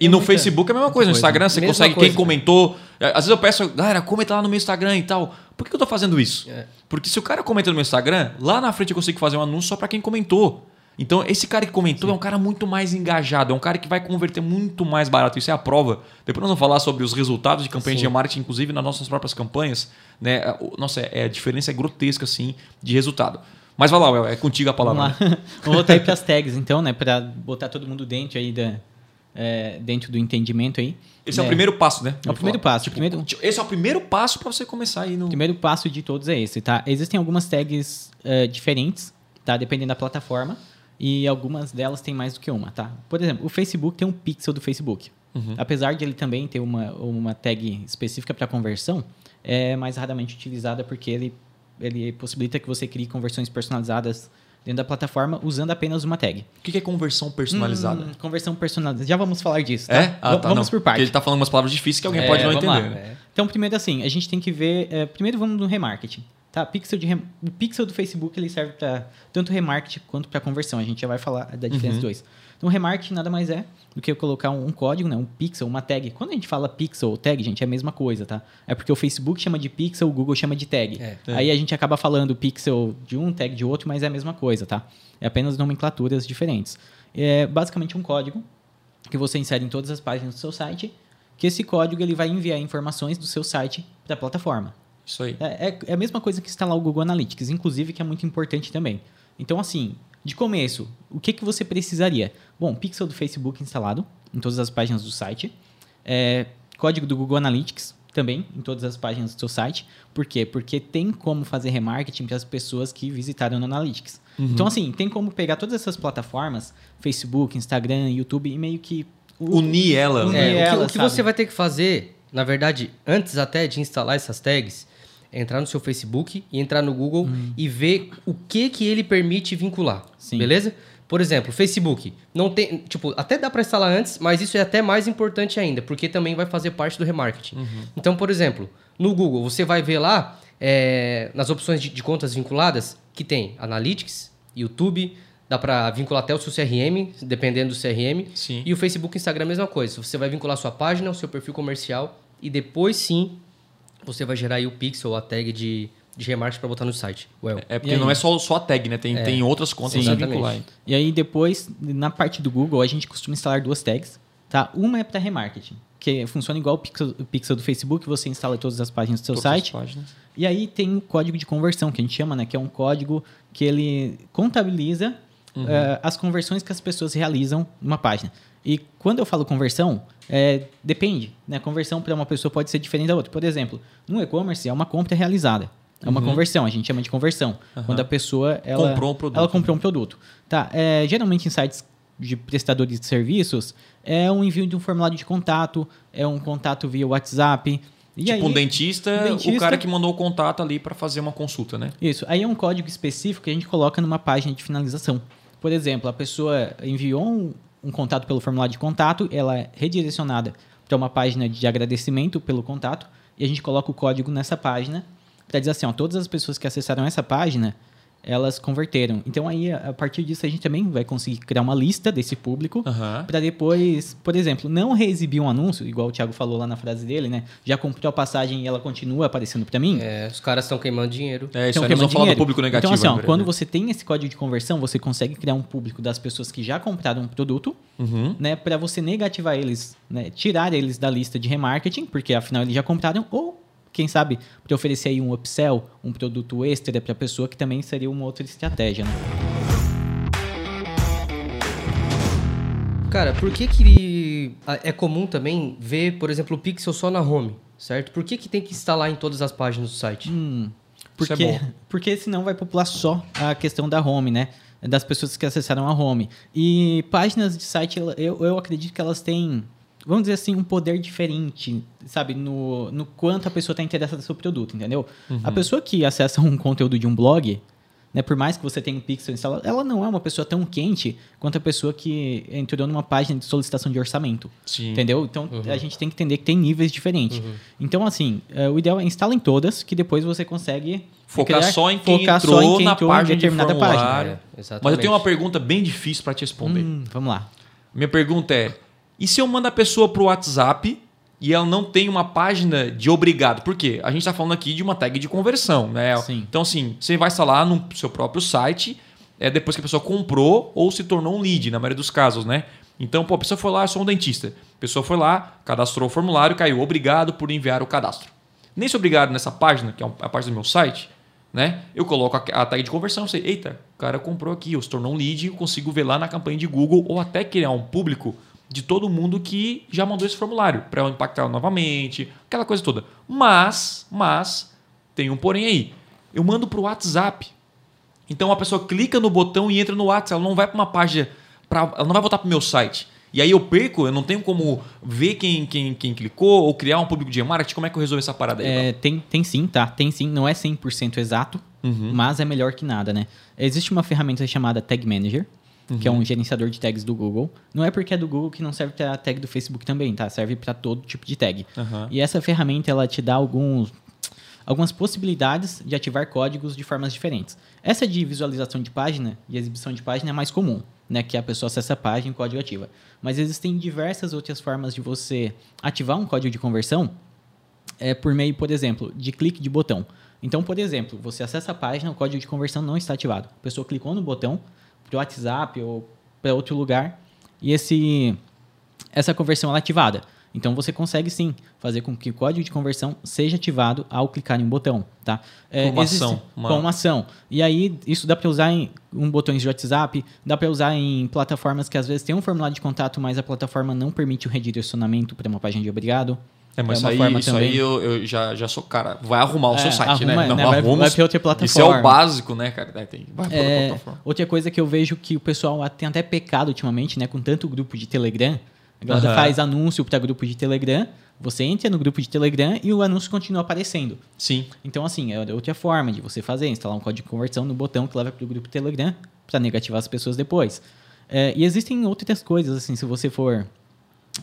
[SPEAKER 1] E no muita, Facebook é a mesma coisa. No Instagram você consegue coisa, quem comentou. Às vezes eu peço, galera, comenta lá no meu Instagram e tal. Por que eu tô fazendo isso? É. Porque se o cara comenta no meu Instagram, lá na frente eu consigo fazer um anúncio só para quem comentou. Então, esse cara que comentou Sim. é um cara muito mais engajado, é um cara que vai converter muito mais barato. Isso é a prova. Depois nós vamos falar sobre os resultados de campanha Sim. de marketing, inclusive nas nossas próprias campanhas. Né? Nossa, é, a diferença é grotesca, assim, de resultado. Mas vai lá, é contigo a palavra.
[SPEAKER 3] Vamos, [laughs] vamos voltar aí para as tags, então, né? Para botar todo mundo dentro aí da, é, dentro do entendimento aí.
[SPEAKER 1] Esse é, é o primeiro passo, né?
[SPEAKER 3] É o primeiro passo.
[SPEAKER 1] Tipo,
[SPEAKER 3] primeiro...
[SPEAKER 1] Esse é o primeiro passo para você começar aí no.
[SPEAKER 3] O primeiro passo de todos é esse, tá? Existem algumas tags uh, diferentes, tá? Dependendo da plataforma e algumas delas têm mais do que uma, tá? Por exemplo, o Facebook tem um pixel do Facebook. Uhum. Apesar de ele também ter uma, uma tag específica para conversão, é mais raramente utilizada porque ele, ele possibilita que você crie conversões personalizadas dentro da plataforma usando apenas uma tag.
[SPEAKER 1] O que é conversão personalizada? Hum,
[SPEAKER 3] conversão personalizada. Já vamos falar disso, tá?
[SPEAKER 1] É? Ah, tá,
[SPEAKER 3] vamos
[SPEAKER 1] não.
[SPEAKER 3] por partes.
[SPEAKER 1] Porque ele está falando umas palavras difíceis que alguém é, pode não entender.
[SPEAKER 3] É. Então, primeiro assim, a gente tem que ver... É, primeiro vamos no remarketing. Tá, pixel de o pixel do Facebook ele serve para tanto remarketing quanto para conversão. A gente já vai falar da diferença uhum. dos dois. Então, remarketing nada mais é do que eu colocar um, um, código, né, um pixel, uma tag. Quando a gente fala pixel ou tag, gente, é a mesma coisa, tá? É porque o Facebook chama de pixel, o Google chama de tag. É, é. Aí a gente acaba falando pixel de um, tag de outro, mas é a mesma coisa, tá? É apenas nomenclaturas diferentes. É basicamente um código que você insere em todas as páginas do seu site, que esse código ele vai enviar informações do seu site para a plataforma.
[SPEAKER 1] Isso aí.
[SPEAKER 3] É, é, é, a mesma coisa que instalar o Google Analytics, inclusive que é muito importante também. Então, assim, de começo, o que, que você precisaria? Bom, pixel do Facebook instalado em todas as páginas do site. É, código do Google Analytics também em todas as páginas do seu site. Por quê? Porque tem como fazer remarketing para as pessoas que visitaram no Analytics. Uhum. Então, assim, tem como pegar todas essas plataformas, Facebook, Instagram, YouTube, e meio que...
[SPEAKER 1] Unir ela.
[SPEAKER 2] Unir é, ela, o que, o que você vai ter que fazer, na verdade, antes até de instalar essas tags, entrar no seu Facebook e entrar no Google hum. e ver o que que ele permite vincular. Sim. Beleza? Por exemplo, Facebook. Não tem, tipo, até dá para instalar antes, mas isso é até mais importante ainda, porque também vai fazer parte do remarketing. Uhum. Então, por exemplo, no Google, você vai ver lá é, nas opções de, de, contas vinculadas que tem Analytics, YouTube, dá para vincular até o seu CRM, dependendo do CRM.
[SPEAKER 1] Sim.
[SPEAKER 2] E o Facebook e Instagram a mesma coisa. Você vai vincular a sua página, o seu perfil comercial e depois sim você vai gerar aí o pixel, a tag de, de remarketing para botar no site.
[SPEAKER 1] Well. É porque não é só, só a tag, né? Tem, é. tem outras contas
[SPEAKER 3] Sim, vincular. E aí depois, na parte do Google, a gente costuma instalar duas tags. Tá? Uma é para remarketing, que funciona igual o pixel, o pixel do Facebook, você instala todas as páginas do seu todas site. E aí tem o código de conversão, que a gente chama, né? Que é um código que ele contabiliza uhum. uh, as conversões que as pessoas realizam numa página. E quando eu falo conversão, é, depende. Né? Conversão para uma pessoa pode ser diferente da outra. Por exemplo, no e-commerce é uma compra realizada. É uma uhum. conversão, a gente chama de conversão. Uhum. Quando a pessoa ela
[SPEAKER 1] comprou um produto.
[SPEAKER 3] Ela comprou um produto. Tá, é, geralmente em sites de prestadores de serviços é um envio de um formulário de contato, é um contato via WhatsApp.
[SPEAKER 1] E tipo aí, um, dentista, um dentista, o cara que mandou o contato ali para fazer uma consulta, né?
[SPEAKER 3] Isso. Aí é um código específico que a gente coloca numa página de finalização. Por exemplo, a pessoa enviou um, um contato pelo formulário de contato, ela é redirecionada para uma página de agradecimento pelo contato e a gente coloca o código nessa página para dizer assim, ó, todas as pessoas que acessaram essa página elas converteram. Então aí a partir disso a gente também vai conseguir criar uma lista desse público
[SPEAKER 1] Aham.
[SPEAKER 3] para depois, por exemplo, não reexibir um anúncio, igual o Thiago falou lá na frase dele, né? Já comprou a passagem e ela continua aparecendo para mim.
[SPEAKER 2] É, os caras estão queimando dinheiro.
[SPEAKER 1] É isso
[SPEAKER 3] Então,
[SPEAKER 1] aí, nós vamos falar do público negativo.
[SPEAKER 3] Então, assim, ó,
[SPEAKER 1] agora,
[SPEAKER 3] quando
[SPEAKER 1] né?
[SPEAKER 3] você tem esse código de conversão, você consegue criar um público das pessoas que já compraram um produto,
[SPEAKER 1] Uhum.
[SPEAKER 3] né? Para você negativar eles, né? Tirar eles da lista de remarketing, porque afinal eles já compraram, ou quem sabe para oferecer aí um upsell, um produto extra para a pessoa, que também seria uma outra estratégia, né?
[SPEAKER 2] Cara, por que que é comum também ver, por exemplo, o Pixel só na home, certo? Por que que tem que instalar em todas as páginas do site?
[SPEAKER 3] Hum,
[SPEAKER 1] é
[SPEAKER 3] porque,
[SPEAKER 1] bom. [laughs]
[SPEAKER 3] porque senão vai popular só a questão da home, né? Das pessoas que acessaram a home. E páginas de site, eu, eu acredito que elas têm, vamos dizer assim, um poder diferente, sabe? No, no quanto a pessoa está interessada no seu produto, entendeu? A pessoa que acessa um conteúdo de um blog, né, por mais que você tenha um pixel instalado, ela não é uma pessoa tão quente quanto a pessoa que entrou numa página de solicitação de orçamento.
[SPEAKER 1] Sim.
[SPEAKER 3] Entendeu? Então a gente tem que entender que tem níveis diferentes. Então, assim, é, o ideal é instalar em todas, que depois você consegue
[SPEAKER 1] Focar
[SPEAKER 3] criar-
[SPEAKER 1] só em quem
[SPEAKER 3] focar
[SPEAKER 1] entrou
[SPEAKER 3] só em quem
[SPEAKER 1] na
[SPEAKER 3] entrou em
[SPEAKER 1] página de
[SPEAKER 3] determinada
[SPEAKER 1] formulário.
[SPEAKER 3] página.
[SPEAKER 2] É.
[SPEAKER 1] Mas eu tenho uma pergunta bem difícil para te responder.
[SPEAKER 3] Hum, vamos lá.
[SPEAKER 1] Minha pergunta é: e se eu mando a pessoa pro WhatsApp e ela não tem uma página de obrigado? Por quê? A gente está falando aqui de uma tag de conversão, né?
[SPEAKER 3] Sim.
[SPEAKER 1] Então, assim, você vai instalar no seu próprio site é, depois que a pessoa comprou ou se tornou um lead, na maioria dos casos, né? Então, pô, a pessoa foi lá, eu sou um dentista. A pessoa foi lá, cadastrou o formulário, caiu. Obrigado por enviar o cadastro. Nesse obrigado nessa página, que é a página do meu site, né? Eu coloco a a tag de conversão, eu sei, eita, o cara comprou aqui, ou se tornou um lead, eu consigo ver lá na campanha de Google ou até criar um público de todo mundo que já mandou esse formulário para eu impactar novamente, aquela coisa toda. Mas, mas tem um porém aí. Eu mando para o WhatsApp. Então a pessoa clica no botão e entra no WhatsApp, ela não vai para uma página, pra, ela não vai voltar para o meu site. E aí eu perco, eu não tenho como ver quem, quem, quem clicou ou criar um público de marketing. Como é que eu resolvo essa parada aí?
[SPEAKER 3] É, tem, tem sim, tá? Tem sim. Não é 100% exato,
[SPEAKER 1] Uhum.
[SPEAKER 3] mas é melhor que nada, né? Existe uma ferramenta chamada Tag Manager, que é
[SPEAKER 1] Uhum.
[SPEAKER 3] um gerenciador de tags do Google. Não é porque é do Google que não serve para tag do Facebook também, tá? Serve para todo tipo de tag.
[SPEAKER 1] Aham.
[SPEAKER 3] E essa ferramenta ela te dá alguns algumas possibilidades de ativar códigos de formas diferentes. Essa de visualização de página e exibição de página é mais comum, né, que a pessoa acessa a página e o código ativa. Mas existem diversas outras formas de você ativar um código de conversão é por meio, por exemplo, de clique de botão. Então, por exemplo, você acessa a página, o código de conversão não está ativado. A pessoa clicou no botão para o WhatsApp ou para outro lugar e esse essa conversão ela é ativada. Então você consegue sim fazer com que o código de conversão seja ativado ao clicar em um botão, tá? É,
[SPEAKER 1] Com uma
[SPEAKER 3] existe-
[SPEAKER 1] ação, uma-
[SPEAKER 3] Com uma ação. E aí isso dá para usar em um botões de WhatsApp, dá para usar em plataformas que às vezes tem um formulário de contato, mas a plataforma não permite o redirecionamento para uma página de obrigado.
[SPEAKER 1] É, mas
[SPEAKER 3] É
[SPEAKER 1] isso aí,
[SPEAKER 3] forma
[SPEAKER 1] isso aí eu, eu já, já sou cara. Vai arrumar o
[SPEAKER 3] É,
[SPEAKER 1] seu site, né?
[SPEAKER 3] arruma,
[SPEAKER 1] Não,
[SPEAKER 3] né? Vai-
[SPEAKER 1] arruma
[SPEAKER 3] vai pra outra
[SPEAKER 1] Isso é
[SPEAKER 3] plataforma.
[SPEAKER 1] o básico, né, cara? Tem, vai pra outra
[SPEAKER 3] É,
[SPEAKER 1] plataforma.
[SPEAKER 3] outra coisa que eu vejo que o pessoal tem até pecado ultimamente, né? Com tanto grupo de Telegram. A galera
[SPEAKER 1] Aham.
[SPEAKER 3] faz anúncio para grupo de Telegram, você entra no grupo de Telegram e o anúncio continua aparecendo.
[SPEAKER 1] Sim.
[SPEAKER 3] Então, assim, é outra forma de você fazer, instalar um código de conversão no botão que leva para o grupo Telegram para negativar as pessoas depois. É, e existem outras coisas, assim, se você for, é,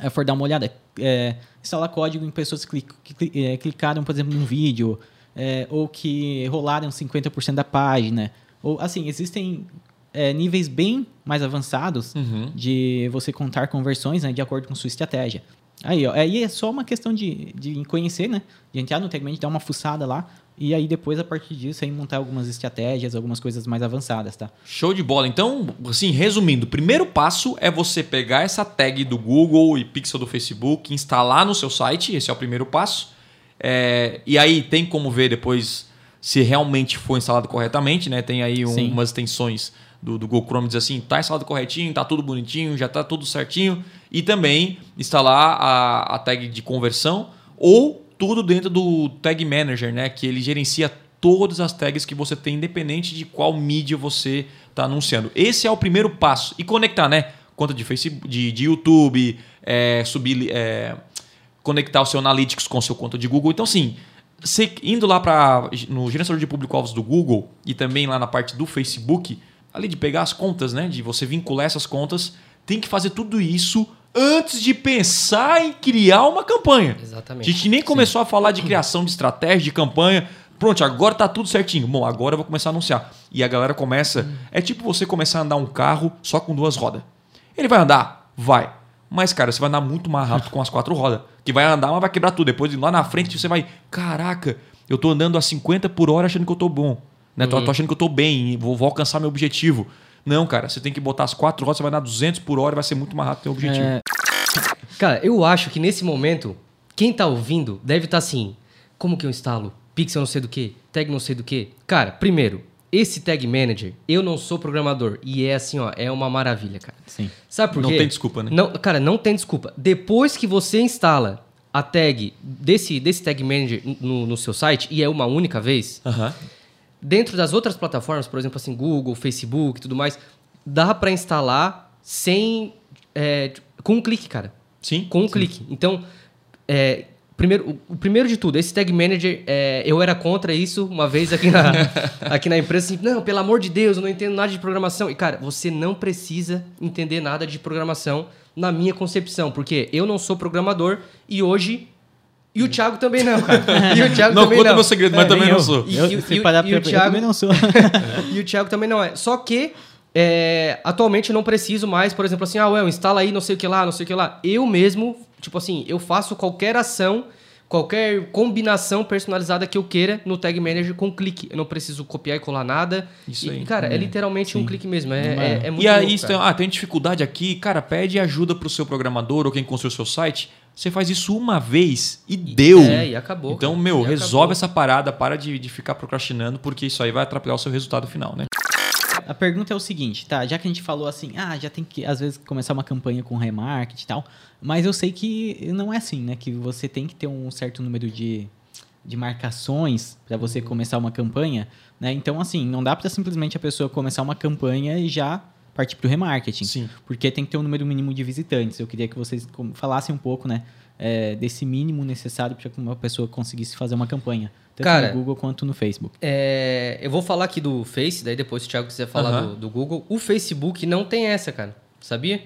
[SPEAKER 3] for dar uma olhada, é, instalar código em pessoas que, que é, clicaram, por exemplo, num vídeo, é, ou que rolaram 50% da página. Ou, assim, existem é, níveis bem mais avançados
[SPEAKER 1] Uhum.
[SPEAKER 3] de você contar conversões né, de acordo com sua estratégia. Aí, ó, aí é só uma questão de, de conhecer, né? De entrar no Tagment, dar uma fuçada lá, e aí depois, a partir disso, aí montar algumas estratégias, algumas coisas mais avançadas, tá?
[SPEAKER 1] Show de bola. Então, assim, resumindo, o primeiro passo é você pegar essa tag do Google e Pixel do Facebook, instalar no seu site, esse é o primeiro passo. É, e aí tem como ver depois se realmente foi instalado corretamente, né? Tem aí um- umas extensões do, do Google Chrome diz assim, tá instalado corretinho, tá tudo bonitinho, já tá tudo certinho. E também instalar a, a tag de conversão ou tudo dentro do Tag Manager, né? Que ele gerencia todas as tags que você tem, independente de qual mídia você está anunciando. Esse é o primeiro passo. E conectar, né? Conta de Facebook, de, de YouTube, é, subir, é, conectar o seu Analytics com o seu conta de Google. Então, você indo lá para no gerenciador de público-alvos do Google e também lá na parte do Facebook, ali de pegar as contas, né? De você vincular essas contas, tem que fazer tudo isso antes de pensar em criar uma campanha.
[SPEAKER 2] Exatamente.
[SPEAKER 1] A gente nem começou a falar de criação de estratégia, de campanha. Pronto, agora tá tudo certinho. Bom, agora eu vou começar a anunciar. E a galera começa. É tipo você começar a andar um carro só com duas rodas. Ele vai andar? Vai. Mas, cara, você vai andar muito mais rápido com as quatro rodas. Que vai andar, mas vai quebrar tudo. Depois, lá na frente, você vai. Caraca, eu tô andando a 50 por hora achando que eu tô bom. Né? Tô, tô achando que eu tô bem, vou, vou alcançar meu objetivo. Não, cara, você tem que botar as quatro rodas, você vai andar 200 por hora e vai ser muito mais rápido o objetivo.
[SPEAKER 2] É... Cara, eu acho que nesse momento, quem tá ouvindo deve estar tá assim: como que eu instalo? Pixel não sei do que, tag não sei do que. Cara, primeiro, esse tag manager, eu não sou programador e é assim, ó, é uma maravilha, cara.
[SPEAKER 3] Sim.
[SPEAKER 2] Sabe por quê?
[SPEAKER 1] Não tem desculpa, né?
[SPEAKER 2] Não, cara, não tem desculpa. Depois que você instala a tag desse, desse tag manager no, no seu site, e é uma única vez,
[SPEAKER 1] Aham.
[SPEAKER 2] Dentro das outras plataformas, por exemplo, assim, Google, Facebook e tudo mais, dá para instalar sem. é, com um clique, cara.
[SPEAKER 1] Sim.
[SPEAKER 2] Com um clique. Então, é, primeiro, o, o primeiro de tudo, esse tag manager, é, eu era contra isso uma vez aqui na, [laughs] aqui na empresa. Assim, não, pelo amor de Deus, eu não entendo nada de programação. E, cara, você não precisa entender nada de programação na minha concepção, porque eu não sou programador e hoje. E o Thiago também não, cara. [laughs] E o Thiago
[SPEAKER 1] Não
[SPEAKER 2] também
[SPEAKER 1] conta
[SPEAKER 2] não.
[SPEAKER 1] meu segredo, mas
[SPEAKER 3] É,
[SPEAKER 1] também
[SPEAKER 3] nem
[SPEAKER 1] não
[SPEAKER 3] eu.
[SPEAKER 1] sou.
[SPEAKER 2] E-
[SPEAKER 3] Eu,
[SPEAKER 2] e- e-
[SPEAKER 3] parar
[SPEAKER 2] e o Thiago-
[SPEAKER 3] eu também não sou. [laughs]
[SPEAKER 2] E o Thiago também não é. Só que é, atualmente eu não preciso mais, por exemplo, assim, ah, well, instala aí não sei o que lá, não sei o que lá. Eu mesmo, tipo assim, eu faço qualquer ação, qualquer combinação personalizada que eu queira no Tag Manager com clique. Eu não preciso copiar e colar nada.
[SPEAKER 1] Isso
[SPEAKER 2] E,
[SPEAKER 1] aí.
[SPEAKER 2] cara, é literalmente um clique mesmo. É, é,
[SPEAKER 3] é.
[SPEAKER 2] é muito
[SPEAKER 1] E aí,
[SPEAKER 2] louco,
[SPEAKER 1] tem, ah, tem dificuldade aqui, cara, pede ajuda pro seu programador ou quem construiu o seu site. Você faz isso uma vez e deu.
[SPEAKER 2] É, e acabou.
[SPEAKER 1] Então,
[SPEAKER 2] cara.
[SPEAKER 1] meu,
[SPEAKER 2] E
[SPEAKER 1] resolve
[SPEAKER 2] acabou.
[SPEAKER 1] essa parada, para de, de ficar procrastinando, porque isso aí vai atrapalhar o seu resultado final, né?
[SPEAKER 3] A pergunta é o seguinte, tá? Já que a gente falou assim, ah, já tem que às vezes começar uma campanha com remarketing e tal, mas eu sei que não é assim, né? Que você tem que ter um certo número de, de marcações para você
[SPEAKER 1] Uhum.
[SPEAKER 3] começar uma campanha, né? Então, assim, não dá para simplesmente a pessoa começar uma campanha e já partir para o remarketing.
[SPEAKER 1] Sim.
[SPEAKER 3] Porque tem que ter um número mínimo de visitantes. Eu queria que vocês falassem um pouco, né? É, desse mínimo necessário para que uma pessoa conseguisse fazer uma campanha. Tanto
[SPEAKER 2] Cara,
[SPEAKER 3] no Google quanto no Facebook.
[SPEAKER 2] É, eu vou falar aqui do Face, daí depois se o Thiago quiser falar
[SPEAKER 1] Aham.
[SPEAKER 2] do, do Google. O Facebook não tem essa, cara. Sabia?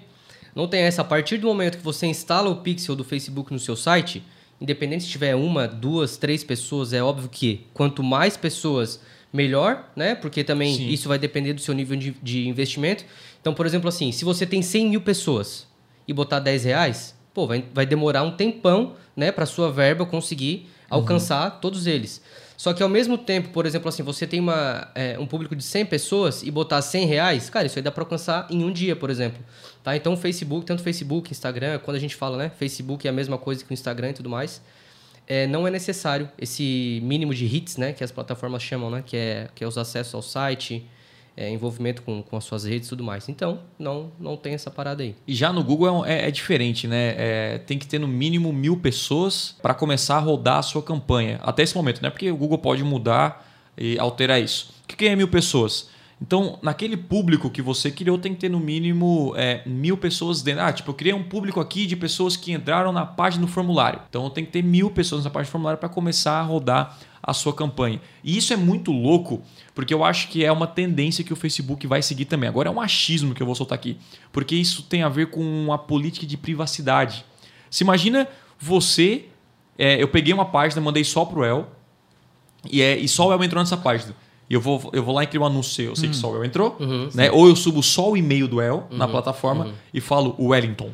[SPEAKER 2] Não tem essa. A partir do momento que você instala o pixel do Facebook no seu site, independente se tiver uma, duas, três pessoas, é óbvio que quanto mais pessoas, melhor, né? Porque também
[SPEAKER 1] Sim.
[SPEAKER 2] isso vai depender do seu nível de, de investimento. Então, por exemplo, assim, se você tem 100 mil pessoas e botar 10 reais, pô, vai, vai demorar um tempão, né, para sua verba conseguir alcançar todos eles. Só que ao mesmo tempo, por exemplo, assim, você tem uma, é, um público de 100 pessoas e botar 100 reais, cara, isso aí dá para alcançar em um dia, por exemplo. Tá? Então, o Facebook, tanto Facebook, Instagram, quando a gente fala, né, Facebook é a mesma coisa que o Instagram e tudo mais, é, não é necessário esse mínimo de hits, né, que as plataformas chamam, né, que é, que é os acessos ao site, é, envolvimento com, com as suas redes e tudo mais. Então, não, não tem essa parada aí.
[SPEAKER 1] E já no Google é, é- é diferente, né? É, tem que ter no mínimo mil pessoas para começar a rodar a sua campanha. Até esse momento, né? Porque o Google pode mudar e alterar isso. O que que é mil pessoas? Então, naquele público que você criou, tem que ter no mínimo é, mil pessoas dentro. Ah, tipo, eu criei um público aqui de pessoas que entraram na página do formulário. Então, tem que ter mil pessoas na página do formulário para começar a rodar a sua campanha. E isso é muito louco, porque eu acho que é uma tendência que o Facebook vai seguir também. Agora é um achismo que eu vou soltar aqui, porque isso tem a ver com a política de privacidade. Se imagina você, é, eu peguei uma página, mandei só pro El, e, é, e só o El entrou nessa página. E eu vou, eu vou lá e crio um anúncio seu. Eu sei que só o El entrou,
[SPEAKER 2] Uhum,
[SPEAKER 1] né? Ou eu subo só o e-mail do El na plataforma e falo, Wellington,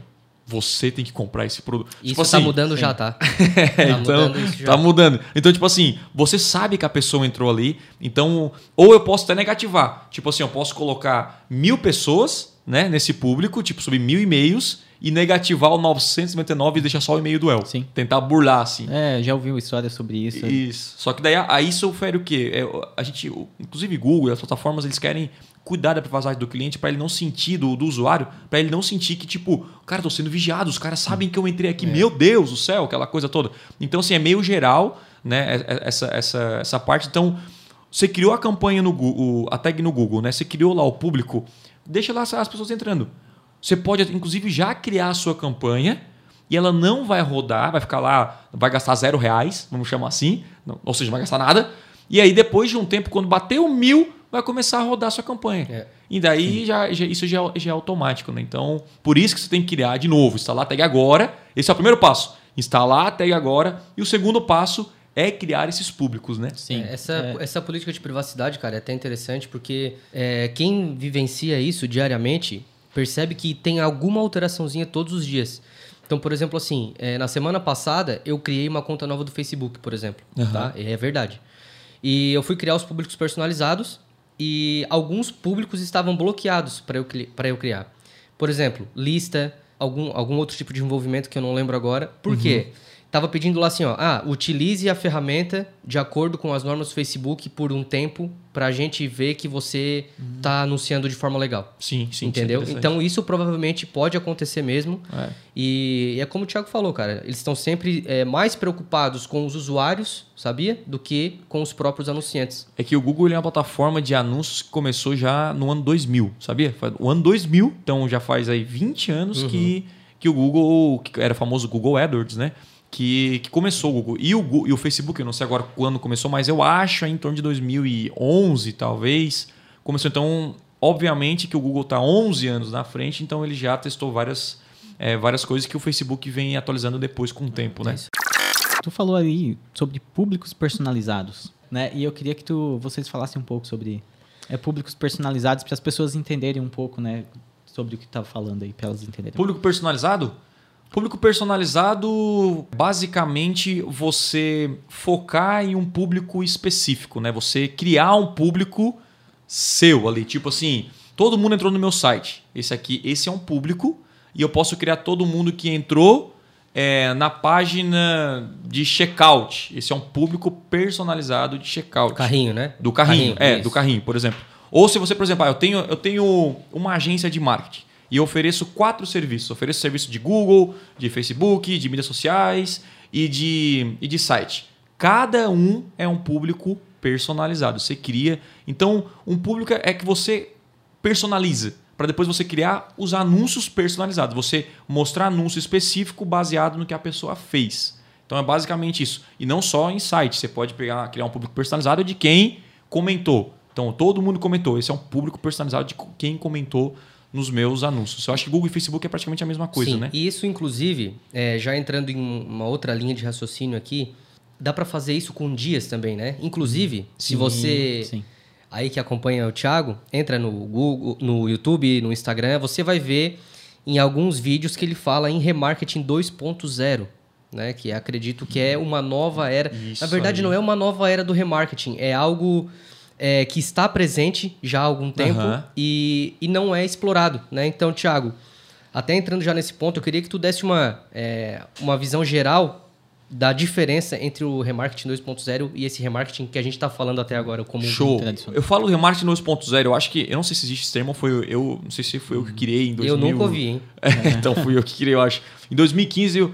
[SPEAKER 1] você tem que comprar esse produto.
[SPEAKER 2] Isso
[SPEAKER 1] Tipo
[SPEAKER 2] tá
[SPEAKER 1] assim,
[SPEAKER 2] mudando já, [laughs] tá?
[SPEAKER 1] é,
[SPEAKER 2] Tá
[SPEAKER 1] então,
[SPEAKER 2] mudando isso já.
[SPEAKER 1] tá mudando. Então, tipo assim, você sabe que a pessoa entrou ali, então. Ou eu posso até negativar. Tipo assim, eu posso colocar mil pessoas né, nesse público, tipo, sobre mil e-mails, e negativar o 999 e deixar só o e-mail do El.
[SPEAKER 3] Sim.
[SPEAKER 1] Tentar burlar, assim.
[SPEAKER 3] É, já ouviu história sobre isso.
[SPEAKER 1] Isso. Só que daí aí isso ofere o quê? É, a gente, inclusive Google e as plataformas, eles querem cuidar da privacidade do cliente para ele não sentir, do, do usuário, para ele não sentir que, tipo, cara, tô sendo vigiado, os caras sabem que eu entrei aqui, meu Deus do céu, aquela coisa toda. Então, assim, é meio geral, né, é- é- essa, essa, essa parte. Então, você criou a campanha no Google, a tag no Google, né? Você criou lá o público, deixa lá as pessoas entrando. Você pode, inclusive, já criar a sua campanha e ela não vai rodar, vai ficar lá, vai gastar zero reais, vamos chamar assim, não- ou seja, não vai gastar nada. E aí, depois de um tempo, quando bater o mil, vai começar a rodar a sua campanha.
[SPEAKER 2] É.
[SPEAKER 1] E daí já, já- isso já, é- já é automático, né? Então, por isso que você tem que criar de novo, instalar a tag agora. Esse é o primeiro passo. Instalar a tag agora. E o segundo passo é criar esses públicos, né?
[SPEAKER 2] Sim. É, essa, é. essa política de privacidade, cara, é até interessante porque é, quem vivencia isso diariamente percebe que tem alguma alteraçãozinha todos os dias. Então, por exemplo, assim, é, na semana passada eu criei uma conta nova do Facebook, por exemplo. Uhum. Tá? É verdade. E eu fui criar os públicos personalizados e alguns públicos estavam bloqueados para eu, eu criar. Por exemplo, lista, algum, algum outro tipo de envolvimento que eu não lembro agora. Por uhum. quê? Tava pedindo lá assim, ó, ah, utilize a ferramenta de acordo com as normas do Facebook por um tempo para a gente ver que você está uhum. anunciando de forma legal.
[SPEAKER 1] Sim, sim.
[SPEAKER 2] Entendeu? Sim, então isso provavelmente pode acontecer mesmo. É. E, é como o Thiago falou, cara, eles estão sempre é, mais preocupados com os usuários, sabia? Do que com os próprios anunciantes.
[SPEAKER 1] É que o Google é uma plataforma de anúncios que começou já no ano 2000, sabia? O ano 2000, então já faz aí 20 anos uhum. que, que o Google, que era famoso Google AdWords, né? Que, que começou o Google. E o, e o Facebook, eu não sei agora quando começou, mas eu acho em torno de 2011, talvez. Começou então, obviamente que o Google está 11 anos na frente, então ele já testou várias, é, várias coisas que o Facebook vem atualizando depois com o tempo, né?
[SPEAKER 3] Tu falou aí sobre públicos personalizados, né? E eu queria que tu, vocês falassem um pouco sobre é, públicos personalizados para as pessoas entenderem um pouco, né? Sobre o que estava falando aí, para elas entenderem.
[SPEAKER 1] Público personalizado? Público personalizado, basicamente você focar em um público específico, né? Você criar um público seu ali, tipo assim, todo mundo entrou no meu site. Esse aqui, esse é um público e eu posso criar todo mundo que entrou é, na página de checkout. Esse é um público personalizado de checkout.
[SPEAKER 2] Carrinho, né?
[SPEAKER 1] Do carrinho, carrinho é, isso. do carrinho, por exemplo. Ou se você, por exemplo, ah, eu tenho, eu tenho uma agência de marketing e ofereço quatro serviços. Ofereço serviço de Google, de Facebook, de mídias sociais e de, e de site. Cada um é um público personalizado. Você cria. Então, um público é que você personaliza para depois você criar os anúncios personalizados. Você mostrar anúncio específico baseado no que a pessoa fez. Então é basicamente isso. E não só em site. Você pode pegar, criar um público personalizado de quem comentou. Então todo mundo comentou. Esse é um público personalizado de quem comentou nos meus anúncios. Eu acho que Google e Facebook é praticamente a mesma coisa,
[SPEAKER 2] Sim,
[SPEAKER 1] né?
[SPEAKER 2] E isso, inclusive, é, já entrando em uma outra linha de raciocínio aqui, dá para fazer isso com dias também, né? Inclusive, sim, se você sim. aí que acompanha o Thiago, entra no Google, no YouTube, no Instagram, você vai ver em alguns vídeos que ele fala em remarketing 2.0. Né, que acredito que é uma nova era. Isso Na verdade, aí. não é uma nova era do remarketing, é algo é, que está presente já há algum tempo uhum. e, e não é explorado, né? Então, Thiago, até entrando já nesse ponto, eu queria que tu desse uma, é, uma visão geral da diferença entre o remarketing 2.0 e esse remarketing que a gente está falando até agora como
[SPEAKER 1] Show. Eu falo remarketing 2.0, eu acho que eu não sei se existe esse termo, foi eu, não sei se foi eu que criei em 2000.
[SPEAKER 2] Eu nunca ouvi, hein? [laughs]
[SPEAKER 1] É, então fui eu que criei, eu acho. Em 2015 eu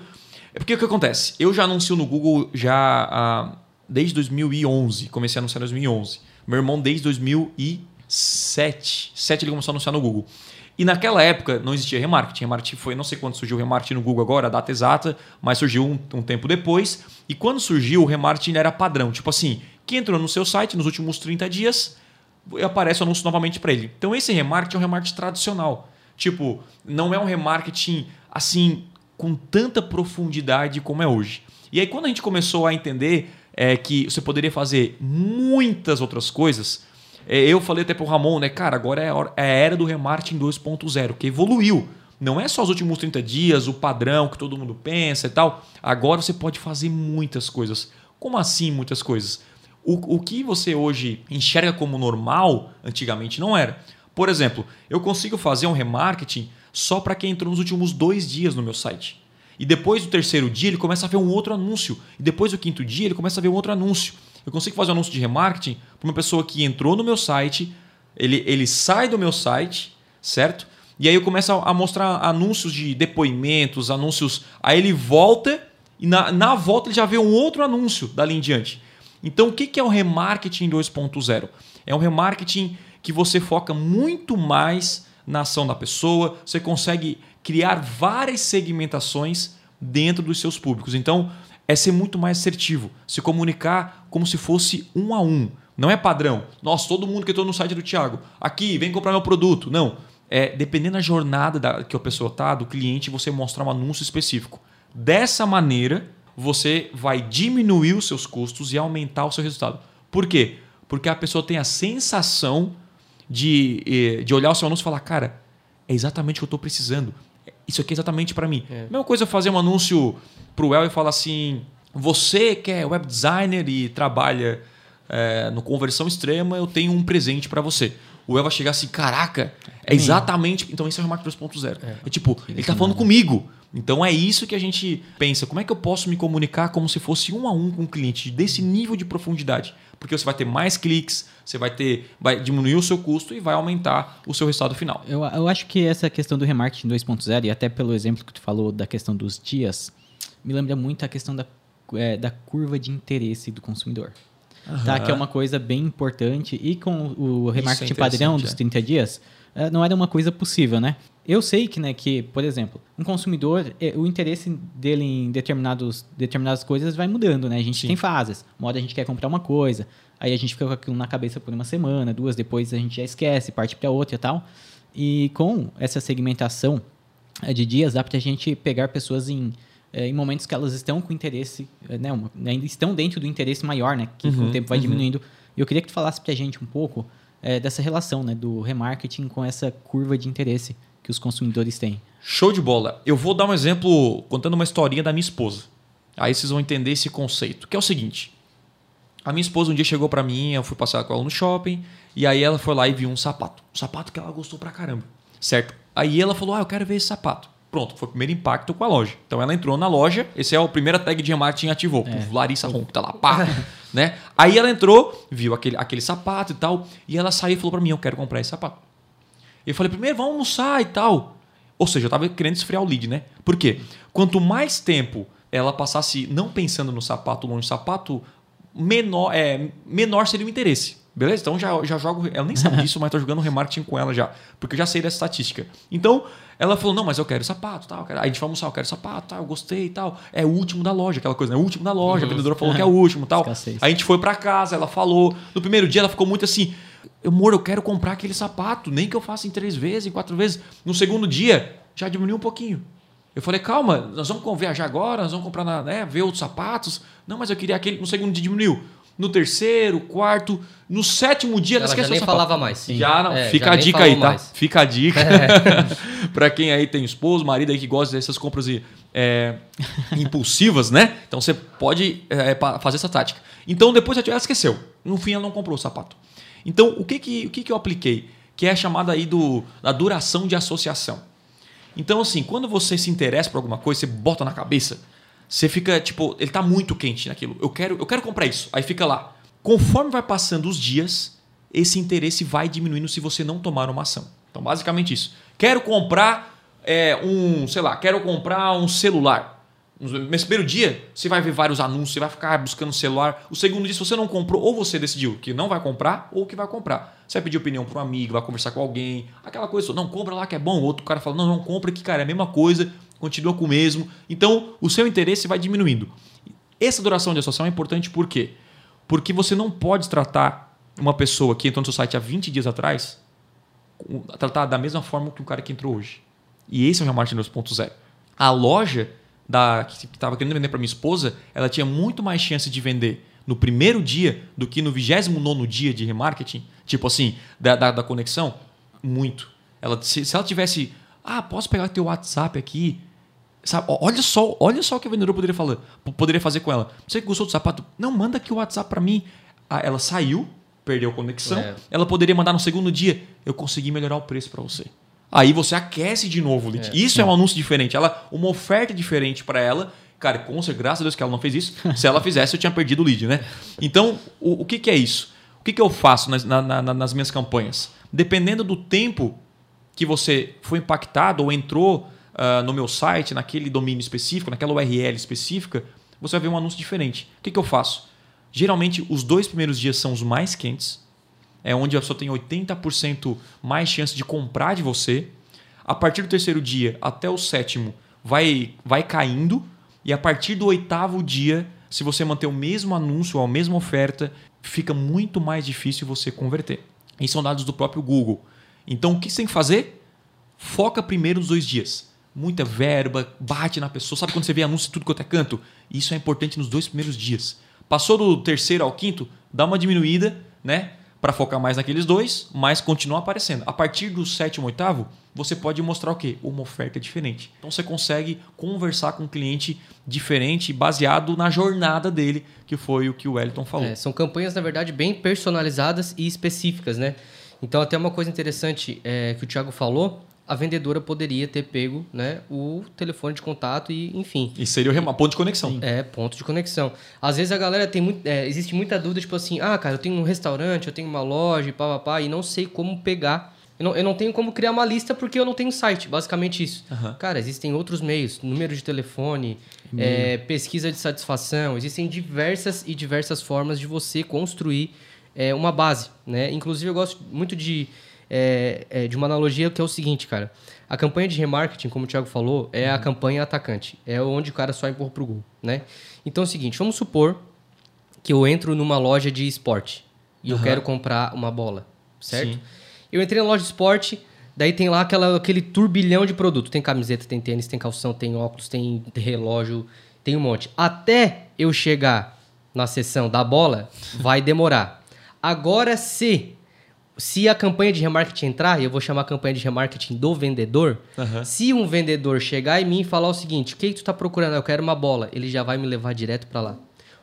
[SPEAKER 1] é porque o que acontece? Eu já anuncio no Google já ah, desde 2011, comecei a anunciar em 2011. Meu irmão desde 2007. 7 ele começou a anunciar no Google. E naquela época não existia remarketing. Remarketing foi, não sei quando surgiu o remarketing no Google agora, a data exata, mas surgiu um, um tempo depois. E quando surgiu, o remarketing era padrão. Tipo assim, quem entrou no seu site nos últimos 30 dias, aparece o anúncio novamente para ele. Então esse remarketing é um remarketing tradicional. Tipo, não é um remarketing assim com tanta profundidade como é hoje. E aí quando a gente começou a entender é, que você poderia fazer muitas outras coisas. É, eu falei até pro Ramon, né, cara, agora é a, é era do remarketing 2.0, que evoluiu. Não é só os últimos 30 dias, o padrão que todo mundo pensa e tal. Agora você pode fazer muitas coisas. Como assim muitas coisas? O, o que você hoje enxerga como normal, antigamente não era. Por exemplo, eu consigo fazer um remarketing só para quem entrou nos últimos dois dias no meu site. E depois do terceiro dia ele começa a ver um outro anúncio. E depois do quinto dia ele começa a ver um outro anúncio. Eu consigo fazer um anúncio de remarketing para uma pessoa que entrou no meu site, ele, ele sai do meu site, certo? E aí eu começo a mostrar anúncios de depoimentos, anúncios. Aí ele volta e na, na volta ele já vê um outro anúncio dali em diante. Então o que é o remarketing 2.0? É um remarketing que você foca muito mais na ação da pessoa, você consegue criar várias segmentações dentro dos seus públicos. Então, é ser muito mais assertivo, se comunicar como se fosse um a um. Não é padrão. Nossa, todo mundo que entrou no site do Thiago, aqui, vem comprar meu produto. Não. É, dependendo da jornada da, que a pessoa está, do cliente, você mostrar um anúncio específico. Dessa maneira, você vai diminuir os seus custos e aumentar o seu resultado. Por quê? Porque a pessoa tem a sensação de, eh, de olhar o seu anúncio e falar, cara, é exatamente o que eu estou precisando. Isso aqui é exatamente para mim. É. Mesma coisa fazer um anúncio para o El e falar assim, você que é web designer e trabalha é, no conversão extrema, eu tenho um presente para você. O El vai chegar assim, caraca, é, é exatamente... Então esse é o remarketing 2.0. É. é tipo, ele está falando comigo. Então é isso que a gente pensa. Como é que eu posso me comunicar como se fosse um a um com o cliente, desse nível de profundidade? Porque você vai ter mais cliques, você vai ter, vai diminuir o seu custo e vai aumentar o seu resultado final.
[SPEAKER 3] Eu, eu acho que essa questão do remarketing 2.0, e até pelo exemplo que tu falou da questão dos dias, me lembra muito a questão da, é, da curva de interesse do consumidor. Uhum. Tá? Que é uma coisa bem importante. E com o remarketing é padrão dos 30 é. dias, é, não era uma coisa possível, né? Eu sei que, né, que, por exemplo, um consumidor, é, o interesse dele em determinados, determinadas coisas vai mudando, né? A gente Sim. tem fases. Uma hora a gente quer comprar uma coisa, aí a gente fica com aquilo na cabeça por uma semana, duas, depois a gente já esquece, parte para outra e tal. E com essa segmentação é, de dias, dá para a gente pegar pessoas em, é, em momentos que elas estão com interesse, né, ainda estão dentro do interesse maior, né? Que uhum, com o uhum, tempo vai uhum. diminuindo. E eu queria que tu falasse para a gente um pouco é, dessa relação, né? Do remarketing com essa curva de interesse que os consumidores têm.
[SPEAKER 1] Show de bola. Eu vou dar um exemplo contando uma historinha da minha esposa. Aí vocês vão entender esse conceito, que é o seguinte. A minha esposa um dia chegou para mim, eu fui passar com ela no shopping, e aí ela foi lá e viu um sapato. Um sapato que ela gostou pra caramba. Certo? Aí ela falou: "Ah, eu quero ver esse sapato". Pronto, foi o primeiro impacto com a loja. Então ela entrou na loja, esse é o primeiro tag de remarketing ativou. É. Puf, Larissa Ronco, tá lá, [laughs] pá. né? Aí ela entrou, viu aquele, aquele sapato e tal, e ela saiu e falou para mim: "Eu quero comprar esse sapato". Eu falei, primeiro vamos almoçar e tal. Ou seja, eu estava querendo esfriar o lead, né? Por quê? Quanto mais tempo ela passasse não pensando no sapato, longe do sapato, menor, é, menor seria o interesse. Beleza? Então já, já jogo. Ela nem sabe [laughs] disso, mas tô jogando remarketing com ela já. Porque eu já sei dessa estatística. Então, ela falou: não, mas eu quero sapato, tal. Aí a gente vai almoçar, eu quero sapato, tal, eu gostei e tal. É o último da loja, aquela coisa, né? O último da loja. Uhum. A vendedora falou que é o último tal. [laughs] Aí a gente foi para casa, ela falou. No primeiro dia ela ficou muito assim amor, eu quero comprar aquele sapato, nem que eu faça em três vezes, em quatro vezes. No segundo dia, já diminuiu um pouquinho. Eu falei, calma, nós vamos viajar agora, nós vamos comprar, na, né, ver outros sapatos. Não, mas eu queria aquele. No segundo dia diminuiu. No terceiro, quarto, no sétimo dia,
[SPEAKER 2] ela esqueceu já nem falava mais.
[SPEAKER 1] Sim. Já não. É, Fica já a dica aí, tá? Mais. Fica a dica. É. [laughs] para quem aí tem esposo, marido aí que gosta dessas compras é, impulsivas, né? Então você pode é, fazer essa tática. Então depois ela esqueceu. No fim ela não comprou o sapato. Então, o que, que, o que, que eu apliquei? Que é chamada aí do, da duração de associação. Então, assim, quando você se interessa por alguma coisa, você bota na cabeça, você fica, tipo, ele está muito quente naquilo. Eu quero, eu quero comprar isso. Aí fica lá. Conforme vai passando os dias, esse interesse vai diminuindo se você não tomar uma ação. Então, basicamente isso. Quero comprar é, um, sei lá, quero comprar um celular. Nesse primeiro dia, você vai ver vários anúncios, você vai ficar buscando celular. O segundo dia, se você não comprou, ou você decidiu que não vai comprar, ou que vai comprar. Você vai pedir opinião para um amigo, vai conversar com alguém, aquela coisa, não, compra lá que é bom. Outro cara fala, não, não compra que, cara, é a mesma coisa, continua com o mesmo. Então, o seu interesse vai diminuindo. Essa duração de associação é importante por quê? Porque você não pode tratar uma pessoa que entrou no seu site há 20 dias atrás, tratar da mesma forma que um cara que entrou hoje. E esse é o remarketing 2.0. A loja da que estava querendo vender para minha esposa, ela tinha muito mais chance de vender no primeiro dia do que no 29 dia de remarketing, tipo assim, da, da, da conexão, muito. Ela, se, se, ela tivesse, ah, posso pegar teu WhatsApp aqui, sabe? Olha só, olha só o que a vendedora poderia falar, poderia fazer com ela. Você que gostou do sapato? Não, manda aqui o WhatsApp para mim. Ah, ela saiu, perdeu a conexão. É. Ela poderia mandar no segundo dia, eu consegui melhorar o preço para você. Aí você aquece de novo o lead. É, isso é um anúncio diferente. Ela, uma oferta diferente para ela. Cara, com certeza, graças a Deus que ela não fez isso. [laughs] Se ela fizesse, eu tinha perdido o lead, né? Então, o, o que, que é isso? O que, que eu faço nas, na, na, nas minhas campanhas? Dependendo do tempo que você foi impactado ou entrou uh, no meu site, naquele domínio específico, naquela URL específica, você vai ver um anúncio diferente. O que, que eu faço? Geralmente, os dois primeiros dias são os mais quentes é onde a pessoa tem 80% mais chance de comprar de você. A partir do terceiro dia até o sétimo vai, vai caindo. E a partir do oitavo dia, se você manter o mesmo anúncio a mesma oferta, fica muito mais difícil você converter. Isso são dados do próprio Google. Então o que você tem que fazer? Foca primeiro nos dois dias. muita verba, bate na pessoa. Sabe quando você vê anúncio tudo quanto é canto? Isso é importante nos dois primeiros dias. Passou do terceiro ao quinto, dá uma diminuída, né? Para focar mais naqueles dois, mas continua aparecendo. A partir do sétimo, oitavo, você pode mostrar o quê? Uma oferta diferente. Então você consegue conversar com um cliente diferente, baseado na jornada dele, que foi o que o Wellington falou. É,
[SPEAKER 2] são campanhas, na verdade, bem personalizadas e específicas, né? Então, até uma coisa interessante é, que o Thiago falou a vendedora poderia ter pego né, o telefone de contato e, enfim.
[SPEAKER 1] E seria o ponto de conexão.
[SPEAKER 2] É, ponto de conexão. Às vezes a galera tem muito. É, existe muita dúvida, tipo assim, ah, cara, eu tenho um restaurante, eu tenho uma loja, pá, pá, pá, e não sei como pegar. Eu não, eu não tenho como criar uma lista porque eu não tenho site, basicamente isso. Uhum. Cara, existem outros meios, número de telefone, é, pesquisa de satisfação, existem diversas e diversas formas de você construir é, uma base, né? Inclusive eu gosto muito de é, é, de uma analogia que é o seguinte, cara. A campanha de remarketing, como o Thiago falou, é uhum. a campanha atacante. É onde o cara só empurra pro gol, né? Então é o seguinte, vamos supor que eu entro numa loja de esporte e uhum. eu quero comprar uma bola, certo? Sim. Eu entrei na loja de esporte, daí tem lá aquela, aquele turbilhão de produto. Tem camiseta, tem tênis, tem calção, tem óculos, tem relógio, tem um monte. Até eu chegar na sessão da bola, vai demorar. Agora, se se a campanha de remarketing entrar, e eu vou chamar a campanha de remarketing do vendedor, uhum. se um vendedor chegar em mim e falar o seguinte, o que, que tu está procurando? Eu quero uma bola. Ele já vai me levar direto para lá.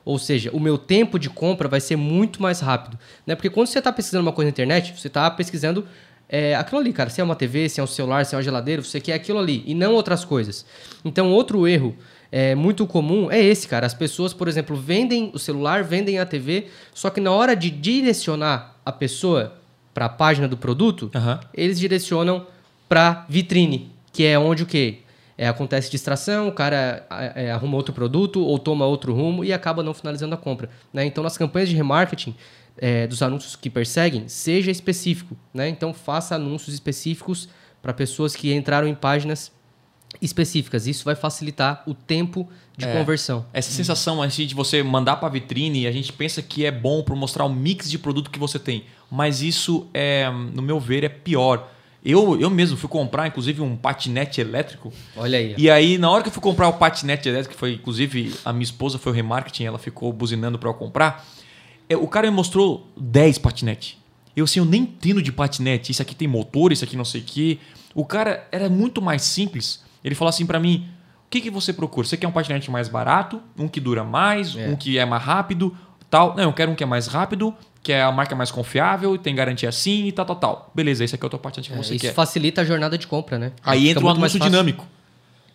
[SPEAKER 2] Ou seja, o meu tempo de compra vai ser muito mais rápido. Né? Porque quando você está pesquisando uma coisa na internet, você está pesquisando é, aquilo ali, cara. Se é uma TV, se é um celular, se é uma geladeira, você quer aquilo ali e não outras coisas. Então, outro erro é, muito comum é esse, cara. As pessoas, por exemplo, vendem o celular, vendem a TV, só que na hora de direcionar a pessoa para a página do produto, uhum. eles direcionam para vitrine, que é onde o quê? É, acontece distração, o cara é, arruma outro produto ou toma outro rumo e acaba não finalizando a compra. Né? Então, nas campanhas de remarketing, é, dos anúncios que perseguem, seja específico. Né? Então, faça anúncios específicos para pessoas que entraram em páginas específicas. Isso vai facilitar o tempo de é, conversão.
[SPEAKER 1] Essa sensação assim, de você mandar para a vitrine, a gente pensa que é bom para mostrar o mix de produto que você tem. Mas isso, é, no meu ver, é pior. Eu, eu mesmo fui comprar, inclusive, um patinete elétrico.
[SPEAKER 2] Olha aí.
[SPEAKER 1] E aí, na hora que eu fui comprar o patinete elétrico, que foi, inclusive, a minha esposa foi o remarketing, ela ficou buzinando para eu comprar. É, o cara me mostrou 10 patinetes. Eu assim, eu nem entendo de patinete. Isso aqui tem motor, isso aqui não sei o quê. O cara era muito mais simples ele falou assim para mim: o que, que você procura? Você quer um patinete mais barato, um que dura mais, é. um que é mais rápido, tal? Não, eu quero um que é mais rápido, que é a marca mais confiável, tem garantia assim e tal, tal, tal. Beleza, esse aqui é o teu patinete que é, você
[SPEAKER 2] isso
[SPEAKER 1] quer.
[SPEAKER 2] Isso facilita a jornada de compra, né?
[SPEAKER 1] Aí entra o anúncio dinâmico.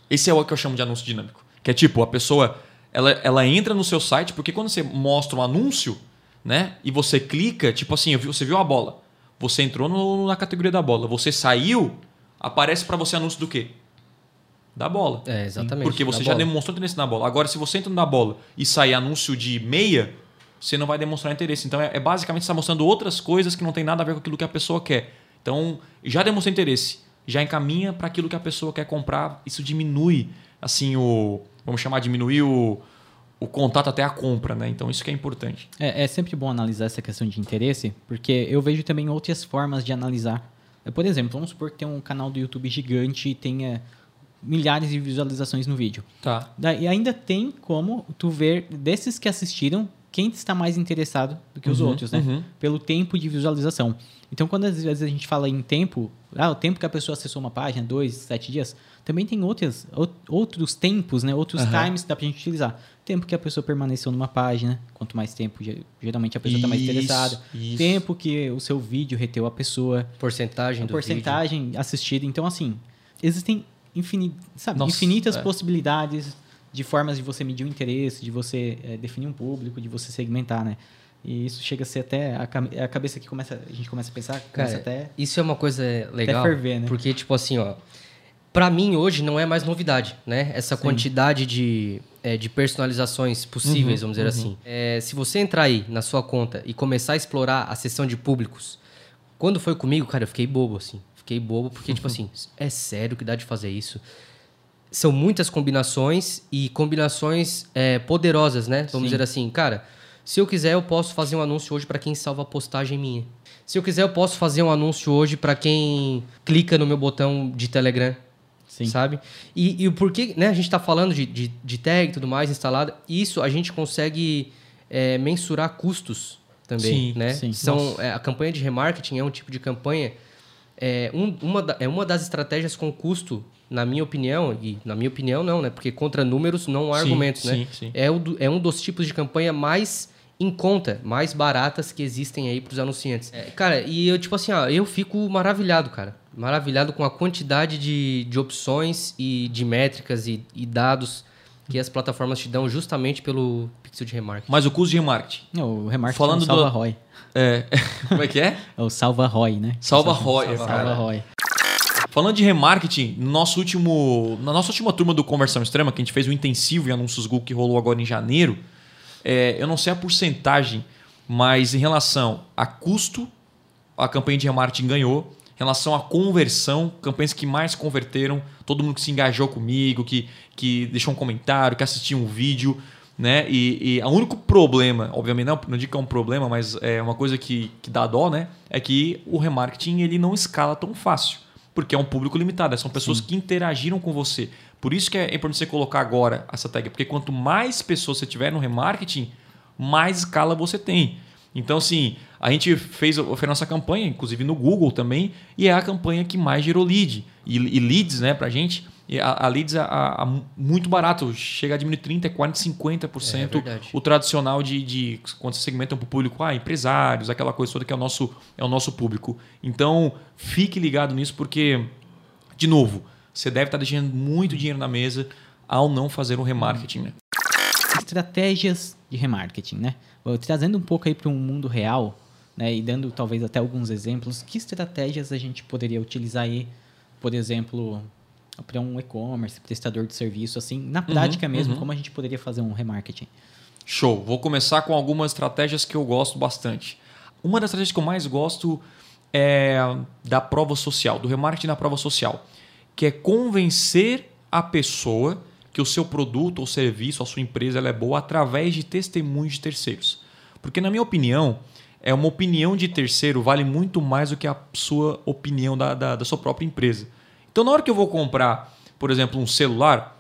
[SPEAKER 1] Esse é o que eu chamo de anúncio dinâmico. Que é tipo, a pessoa ela, ela entra no seu site, porque quando você mostra um anúncio, né? E você clica, tipo assim, você viu a bola. Você entrou no, na categoria da bola. Você saiu, aparece para você anúncio do quê? Da bola.
[SPEAKER 2] É, exatamente.
[SPEAKER 1] Porque você já bola. demonstrou interesse na bola. Agora, se você entra na bola e sair anúncio de meia, você não vai demonstrar interesse. Então, é, é basicamente estar mostrando outras coisas que não tem nada a ver com aquilo que a pessoa quer. Então, já demonstrou interesse, já encaminha para aquilo que a pessoa quer comprar. Isso diminui, assim, o. Vamos chamar, diminuir o, o contato até a compra, né? Então, isso que é importante.
[SPEAKER 3] É, é sempre bom analisar essa questão de interesse, porque eu vejo também outras formas de analisar. Por exemplo, vamos supor que tem um canal do YouTube gigante e tenha milhares de visualizações no vídeo.
[SPEAKER 1] Tá.
[SPEAKER 3] E ainda tem como tu ver desses que assistiram quem está mais interessado do que os uhum, outros, né? Uhum. Pelo tempo de visualização. Então, quando às vezes a gente fala em tempo, ah, o tempo que a pessoa acessou uma página, dois, sete dias, também tem outros, outros tempos, né? Outros uhum. times que dá pra gente utilizar. Tempo que a pessoa permaneceu numa página, quanto mais tempo, geralmente a pessoa está mais interessada. Isso. Tempo que o seu vídeo reteu a pessoa.
[SPEAKER 2] Porcentagem do
[SPEAKER 3] porcentagem vídeo. assistida. Então, assim, existem infini, sabe, Nossa, infinitas é. possibilidades de formas de você medir o interesse, de você é, definir um público, de você segmentar, né? E isso chega a ser até a, a cabeça que começa, a gente começa a pensar, Cara, até
[SPEAKER 2] Isso é uma coisa legal, até ferver, né? Porque tipo assim, ó, para mim hoje não é mais novidade, né? Essa Sim. quantidade de, é, de personalizações possíveis, uhum, vamos dizer uhum. assim. É, se você entrar aí na sua conta e começar a explorar a seção de públicos, quando foi comigo, cara, eu fiquei bobo assim fiquei bobo, porque, tipo [laughs] assim, é sério que dá de fazer isso? São muitas combinações e combinações é, poderosas, né? Vamos Sim. dizer assim, cara, se eu quiser, eu posso fazer um anúncio hoje para quem salva a postagem minha. Se eu quiser, eu posso fazer um anúncio hoje para quem clica no meu botão de Telegram. Sim. sabe? E, e o porquê, né? A gente está falando de, de, de, tag e tudo mais instalada. Isso a gente consegue é, mensurar custos também, sim, né? Sim. São, é, a campanha de remarketing é um tipo de campanha... É, um, uma, da, é uma das estratégias com custo, na minha opinião, e na minha opinião não, né? Porque contra números não há sim, argumentos, né? É, o, é um dos tipos de campanha mais em conta, mais baratas que existem aí para os anunciantes. É, cara, e eu, tipo assim, ó, eu fico maravilhado, cara. Maravilhado com a quantidade de, de opções e de métricas e, e dados que as plataformas te dão justamente pelo pixel de remarketing.
[SPEAKER 1] Mas o custo de remarketing?
[SPEAKER 3] Não, o remarketing Falando salva do... ROI.
[SPEAKER 1] É, [laughs] como é que é?
[SPEAKER 3] É o salva ROI, né?
[SPEAKER 1] Salva ROI, salva, salva ROI. Falando de remarketing, no nosso último, na nossa última turma do Conversão Extrema, que a gente fez o intensivo em anúncios Google que rolou agora em janeiro, é, eu não sei a porcentagem, mas em relação a custo, a campanha de remarketing ganhou. Em relação à conversão, campanhas que mais converteram, todo mundo que se engajou comigo, que, que deixou um comentário, que assistiu um vídeo. Né? E, e o único problema, obviamente não, não digo que é um problema, mas é uma coisa que, que dá dó, né? É que o remarketing ele não escala tão fácil, porque é um público limitado, são pessoas Sim. que interagiram com você. Por isso que é importante você colocar agora essa tag, porque quanto mais pessoas você tiver no remarketing, mais escala você tem. Então, assim, a gente fez, fez a nossa campanha, inclusive no Google também, e é a campanha que mais gerou lead. E, e leads, né, pra gente, a, a leads a, a, muito barato, chega a diminuir 30%, 40%, 50% é, o tradicional de, de quando você segmenta para o público, ah, empresários, aquela coisa toda que é o nosso, é o nosso público. Então, fique ligado nisso, porque, de novo, você deve estar deixando muito dinheiro na mesa ao não fazer um remarketing. Né?
[SPEAKER 3] Estratégias de remarketing, né? Trazendo um pouco aí para um mundo real, né? E dando talvez até alguns exemplos, que estratégias a gente poderia utilizar aí, por exemplo, para um e-commerce, prestador de serviço, assim, na prática uhum, mesmo, uhum. como a gente poderia fazer um remarketing?
[SPEAKER 1] Show. Vou começar com algumas estratégias que eu gosto bastante. Uma das estratégias que eu mais gosto é da prova social, do remarketing na prova social que é convencer a pessoa que o seu produto ou serviço, a sua empresa ela é boa através de testemunhos de terceiros. Porque, na minha opinião, é uma opinião de terceiro vale muito mais do que a sua opinião da, da, da sua própria empresa. Então, na hora que eu vou comprar, por exemplo, um celular,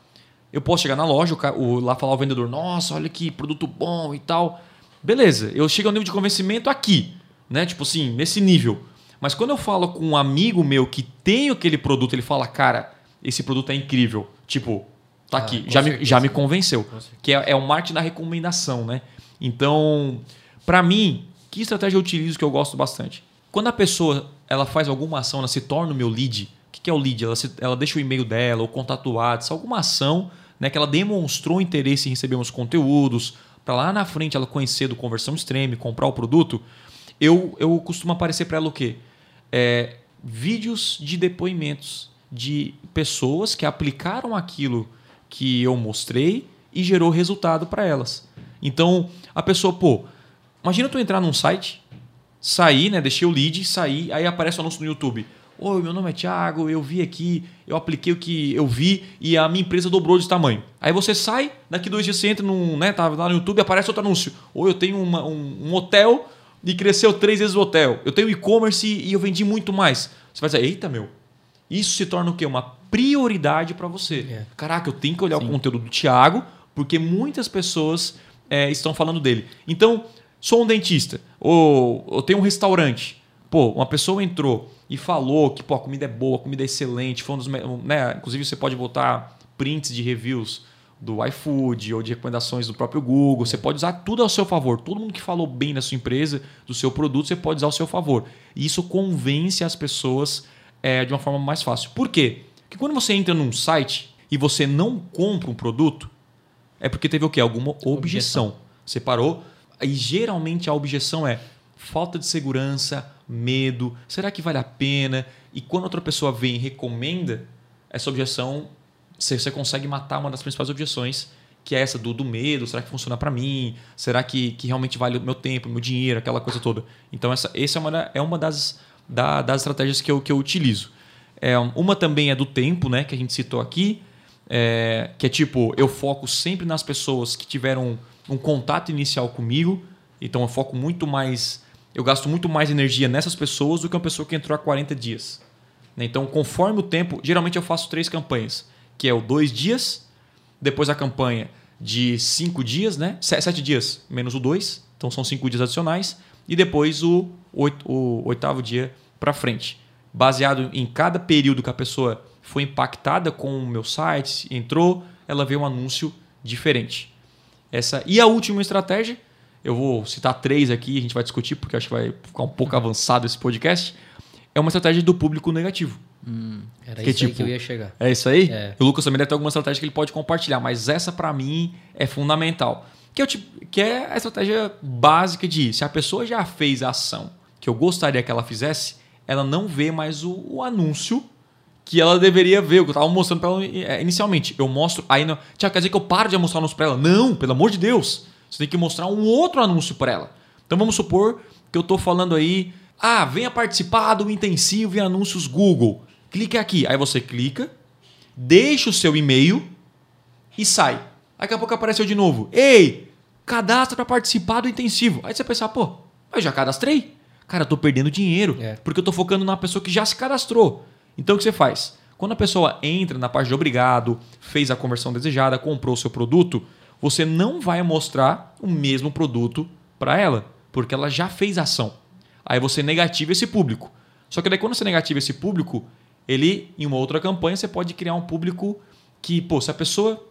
[SPEAKER 1] eu posso chegar na loja, o, lá falar ao vendedor, nossa, olha que produto bom e tal. Beleza, eu chego ao nível de convencimento aqui, né? Tipo assim, nesse nível. Mas quando eu falo com um amigo meu que tem aquele produto, ele fala, cara, esse produto é incrível. Tipo, tá ah, aqui, já me, já me convenceu. Que é, é o marketing da recomendação, né? Então, para mim, que estratégia eu utilizo que eu gosto bastante? Quando a pessoa ela faz alguma ação, ela se torna o meu lead. O que é o lead? Ela, se, ela deixa o e-mail dela, ou contato WhatsApp, alguma ação né, que ela demonstrou interesse em receber uns conteúdos, para lá na frente ela conhecer do conversão extreme, comprar o produto. Eu, eu costumo aparecer para ela o quê? é, vídeos de depoimentos de pessoas que aplicaram aquilo que eu mostrei e gerou resultado para elas. Então, a pessoa, pô, imagina tu entrar num site, sair, né, deixei o lead, sair, aí aparece o anúncio no YouTube. Oi, meu nome é Thiago, eu vi aqui, eu apliquei o que eu vi e a minha empresa dobrou de tamanho. Aí você sai, daqui dois dias você entra num, né, tá lá no YouTube aparece outro anúncio. Ou eu tenho uma, um, um hotel e cresceu três vezes o hotel. Eu tenho e-commerce e eu vendi muito mais. Você vai dizer, eita, meu, isso se torna o quê? Uma prioridade para você. É. Caraca, eu tenho que olhar Sim. o conteúdo do Thiago, porque muitas pessoas é, estão falando dele. Então, sou um dentista, ou eu tenho um restaurante. Pô, uma pessoa entrou e falou que pô, a comida é boa, a comida é excelente. Foi um dos, né, inclusive, você pode botar prints de reviews do iFood ou de recomendações do próprio Google. Você pode usar tudo ao seu favor. Todo mundo que falou bem da sua empresa, do seu produto, você pode usar ao seu favor. E isso convence as pessoas é, de uma forma mais fácil. Por quê? Porque quando você entra num site e você não compra um produto, é porque teve o quê? Alguma objeção. objeção. Você parou. E geralmente a objeção é falta de segurança, medo, será que vale a pena? E quando outra pessoa vem e recomenda, essa objeção você, consegue matar uma das principais objeções, que é essa do, do medo, será que funciona para mim? Será que, que realmente vale o meu tempo, o meu dinheiro, aquela coisa toda? Então essa, essa é uma, é uma das, da, das estratégias que eu, que eu utilizo. É, uma também é do tempo, né, que a gente citou aqui, é, que é tipo, eu foco sempre nas pessoas que tiveram um contato inicial comigo, então eu foco muito mais, eu gasto muito mais energia nessas pessoas do que uma pessoa que entrou há 40 dias. Né? Então, conforme o tempo, geralmente eu faço três campanhas, que é o dois dias, depois a campanha de cinco dias, né? Sete dias menos o dois, então são cinco dias adicionais, e depois o, oito, o oitavo dia para frente. Baseado em cada período que a pessoa foi impactada com o meu site, entrou, ela vê um anúncio diferente. Essa E a última estratégia, eu vou citar três aqui, a gente vai discutir, porque acho que vai ficar um pouco avançado esse podcast, é uma estratégia do público negativo.
[SPEAKER 2] Hum, era que, isso tipo, que eu ia chegar.
[SPEAKER 1] É isso aí? É. O Lucas também deve ter alguma estratégia que ele pode compartilhar, mas essa para mim é fundamental. Que é, tipo, que é a estratégia básica de se a pessoa já fez a ação que eu gostaria que ela fizesse, ela não vê mais o, o anúncio que ela deveria ver, o que eu estava mostrando para ela é, inicialmente. Eu mostro, aí não. Tiago, quer dizer que eu paro de mostrar anúncio para ela? Não, pelo amor de Deus. Você tem que mostrar um outro anúncio para ela. Então vamos supor que eu estou falando aí, ah, venha participar do intensivo em anúncios Google. Clique aqui. Aí você clica, deixa o seu e-mail e sai. Daqui a pouco apareceu de novo. Ei, cadastra para participar do intensivo. Aí você pensa, pô, eu já cadastrei. Cara, eu tô perdendo dinheiro é. porque eu tô focando na pessoa que já se cadastrou. Então o que você faz? Quando a pessoa entra na parte de obrigado, fez a conversão desejada, comprou o seu produto, você não vai mostrar o mesmo produto para ela, porque ela já fez ação. Aí você negativa esse público. Só que daí quando você negativa esse público, ele em uma outra campanha você pode criar um público que, pô, se a pessoa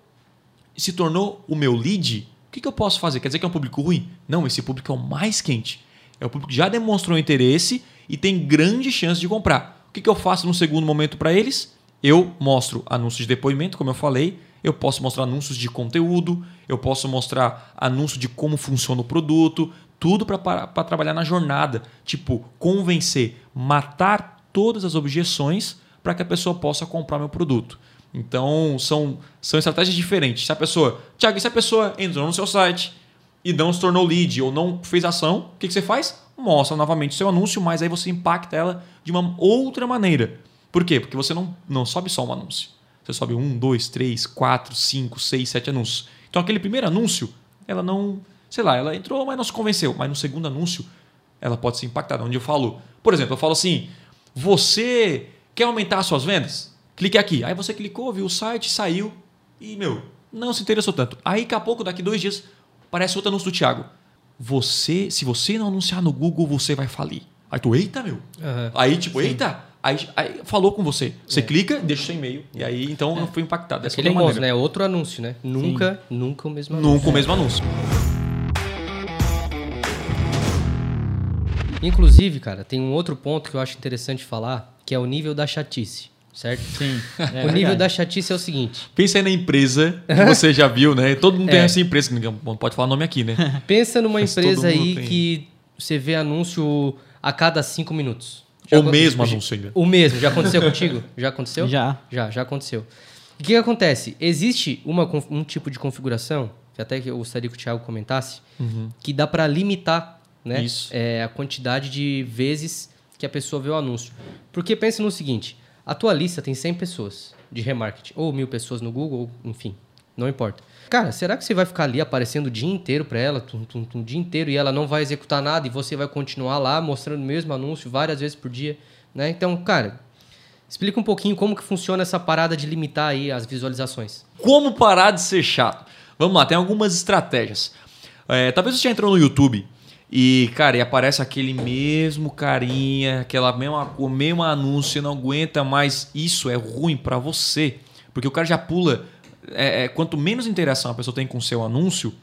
[SPEAKER 1] se tornou o meu lead, o que, que eu posso fazer? Quer dizer que é um público ruim? Não, esse público é o mais quente. É o público que já demonstrou interesse e tem grande chance de comprar. O que, que eu faço no segundo momento para eles? Eu mostro anúncios de depoimento, como eu falei, eu posso mostrar anúncios de conteúdo, eu posso mostrar anúncio de como funciona o produto, tudo para trabalhar na jornada. Tipo, convencer, matar todas as objeções para que a pessoa possa comprar meu produto. Então, são, são estratégias diferentes. Se a pessoa. Tiago, se a pessoa entrou no seu site e não se tornou lead ou não fez ação, o que, que você faz? Mostra novamente o seu anúncio, mas aí você impacta ela de uma outra maneira. Por quê? Porque você não, não sobe só um anúncio. Você sobe um, dois, três, quatro, cinco, seis, sete anúncios. Então, aquele primeiro anúncio, ela não. Sei lá, ela entrou, mas não se convenceu. Mas no segundo anúncio, ela pode ser impactada. Onde eu falo, por exemplo, eu falo assim: você quer aumentar suas vendas? Clique aqui. Aí você clicou, viu o site, saiu e, meu, não se interessou tanto. Aí, daqui a pouco, daqui dois dias, aparece outro anúncio do Thiago. Você, se você não anunciar no Google, você vai falir. Aí tu, eita, meu. Uhum. Aí, tipo, Sim. eita, Aí, aí, falou com você. Você é. clica, deixa o seu e-mail. E aí, então, é. eu fui impactado. Dessa
[SPEAKER 2] Aquele famoso, né? Outro anúncio, né? Nunca, Sim. nunca o mesmo
[SPEAKER 1] anúncio. Nunca o mesmo anúncio.
[SPEAKER 2] Inclusive, cara, tem um outro ponto que eu acho interessante falar, que é o nível da chatice. Certo?
[SPEAKER 3] Sim. [laughs]
[SPEAKER 2] É, o nível da chatice é o seguinte.
[SPEAKER 1] Pensa aí na empresa que [laughs] você já viu, né? Todo mundo é. tem essa empresa, não pode falar nome aqui, né?
[SPEAKER 2] Pensa numa Mas empresa aí tem. que você vê anúncio a cada cinco minutos.
[SPEAKER 1] Já o mesmo anúncio ainda.
[SPEAKER 2] O mesmo. Já aconteceu contigo? [laughs] Já aconteceu?
[SPEAKER 3] Já.
[SPEAKER 2] Já, já aconteceu. O que, que acontece? Existe uma, um tipo de configuração, que até que eu gostaria que o Thiago comentasse, uhum. que dá para limitar né, é, a quantidade de vezes que a pessoa vê o anúncio. Porque pense no seguinte, a tua lista tem 100 pessoas de remarketing, ou mil pessoas no Google, enfim, não importa. Cara, será que você vai ficar ali aparecendo o dia inteiro para ela, tum, tum, tum, o dia inteiro, e ela não vai executar nada e você vai continuar lá mostrando o mesmo anúncio várias vezes por dia, né? Então, cara, explica um pouquinho como que funciona essa parada de limitar aí as visualizações.
[SPEAKER 1] Como parar de ser chato? Vamos lá, tem algumas estratégias. É, talvez você já entrou no YouTube e, cara, e aparece aquele mesmo carinha, aquela mesma, o mesmo anúncio, não aguenta mais. Isso é ruim para você, porque o cara já pula é, é, quanto menos interação a pessoa tem com o seu anúncio,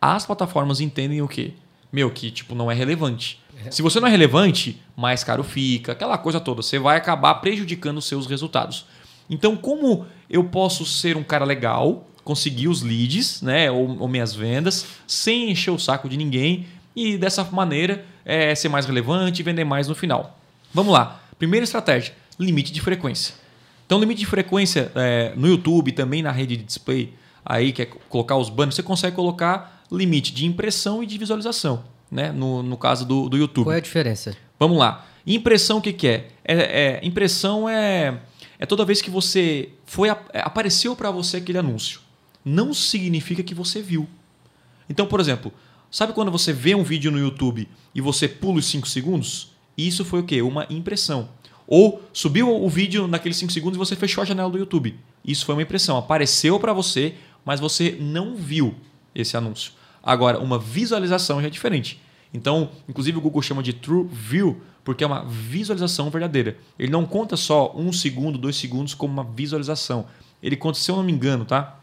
[SPEAKER 1] as plataformas entendem o quê? Meu, que tipo, não é relevante. É. Se você não é relevante, mais caro fica, aquela coisa toda. Você vai acabar prejudicando os seus resultados. Então, como eu posso ser um cara legal, conseguir os leads, né, ou, ou minhas vendas, sem encher o saco de ninguém e dessa maneira é, ser mais relevante e vender mais no final? Vamos lá. Primeira estratégia: limite de frequência. Então, limite de frequência é, no YouTube, também na rede de display, aí que é colocar os banners, você consegue colocar limite de impressão e de visualização, né? No, no caso do, do YouTube.
[SPEAKER 2] Qual é a diferença?
[SPEAKER 1] Vamos lá. Impressão, o que, que é? é? é? Impressão é, é toda vez que você foi é, apareceu para você aquele anúncio. Não significa que você viu. Então, por exemplo, sabe quando você vê um vídeo no YouTube e você pula os 5 segundos? Isso foi o quê? Uma impressão. Ou subiu o vídeo naqueles 5 segundos e você fechou a janela do YouTube. Isso foi uma impressão. Apareceu para você, mas você não viu esse anúncio. Agora, uma visualização já é diferente. Então, inclusive o Google chama de True View, porque é uma visualização verdadeira. Ele não conta só um segundo, dois segundos como uma visualização. Ele conta, se eu não me engano, tá?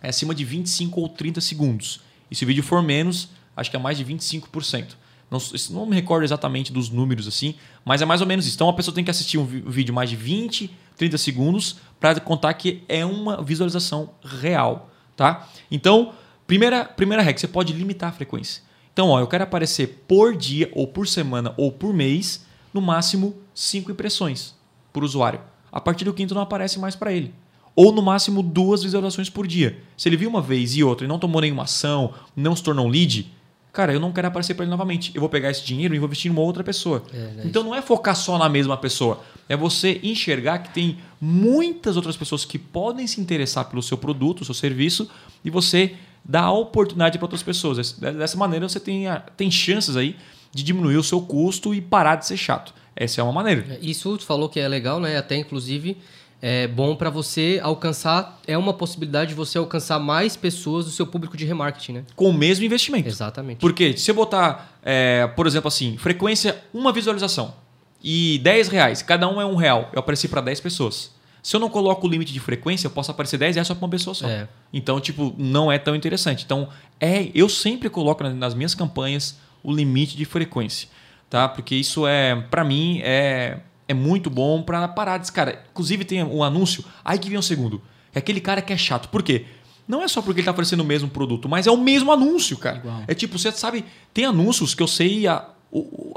[SPEAKER 1] É acima de 25 ou 30 segundos. E se o vídeo for menos, acho que é mais de 25%. Não, não me recordo exatamente dos números assim, mas é mais ou menos isso. Então a pessoa tem que assistir um vídeo mais de 20, 30 segundos para contar que é uma visualização real, tá? Então, primeira, primeira regra, você pode limitar a frequência. Então, ó, eu quero aparecer por dia, ou por semana, ou por mês, no máximo 5 impressões por usuário. A partir do quinto não aparece mais para ele. Ou no máximo duas visualizações por dia. Se ele viu uma vez e outra e não tomou nenhuma ação, não se tornou um lead, cara, eu não quero aparecer para ele novamente. Eu vou pegar esse dinheiro e vou investir em uma outra pessoa. É, é então não é focar só na mesma pessoa. É você enxergar que tem muitas outras pessoas que podem se interessar pelo seu produto, seu serviço, e você dar a oportunidade para outras pessoas. Dessa maneira você tem, tem chances aí de diminuir o seu custo e parar de ser chato. Essa é uma maneira.
[SPEAKER 2] É, isso tu falou que é legal, né? Até inclusive é bom para você alcançar, é uma possibilidade de você alcançar mais pessoas do seu público de remarketing, né?
[SPEAKER 1] Com o mesmo investimento.
[SPEAKER 2] Exatamente.
[SPEAKER 1] Porque se eu botar, é, por exemplo, assim, frequência, uma visualização e 10 reais, cada um é um real, eu apareci para 10 pessoas. Se eu não coloco o limite de frequência, eu posso aparecer 10 reais só para uma pessoa só. É. Então, tipo, não é tão interessante. Então, é, eu sempre coloco nas minhas campanhas o limite de frequência, tá? Porque isso é, para mim, é, é muito bom para parar de... Cara, inclusive tem um anúncio, aí que vem um segundo. É aquele cara que é chato. Por quê? Não é só porque ele está oferecendo o mesmo produto, mas é o mesmo anúncio, cara. Igual. É tipo, você sabe, tem anúncios que eu sei,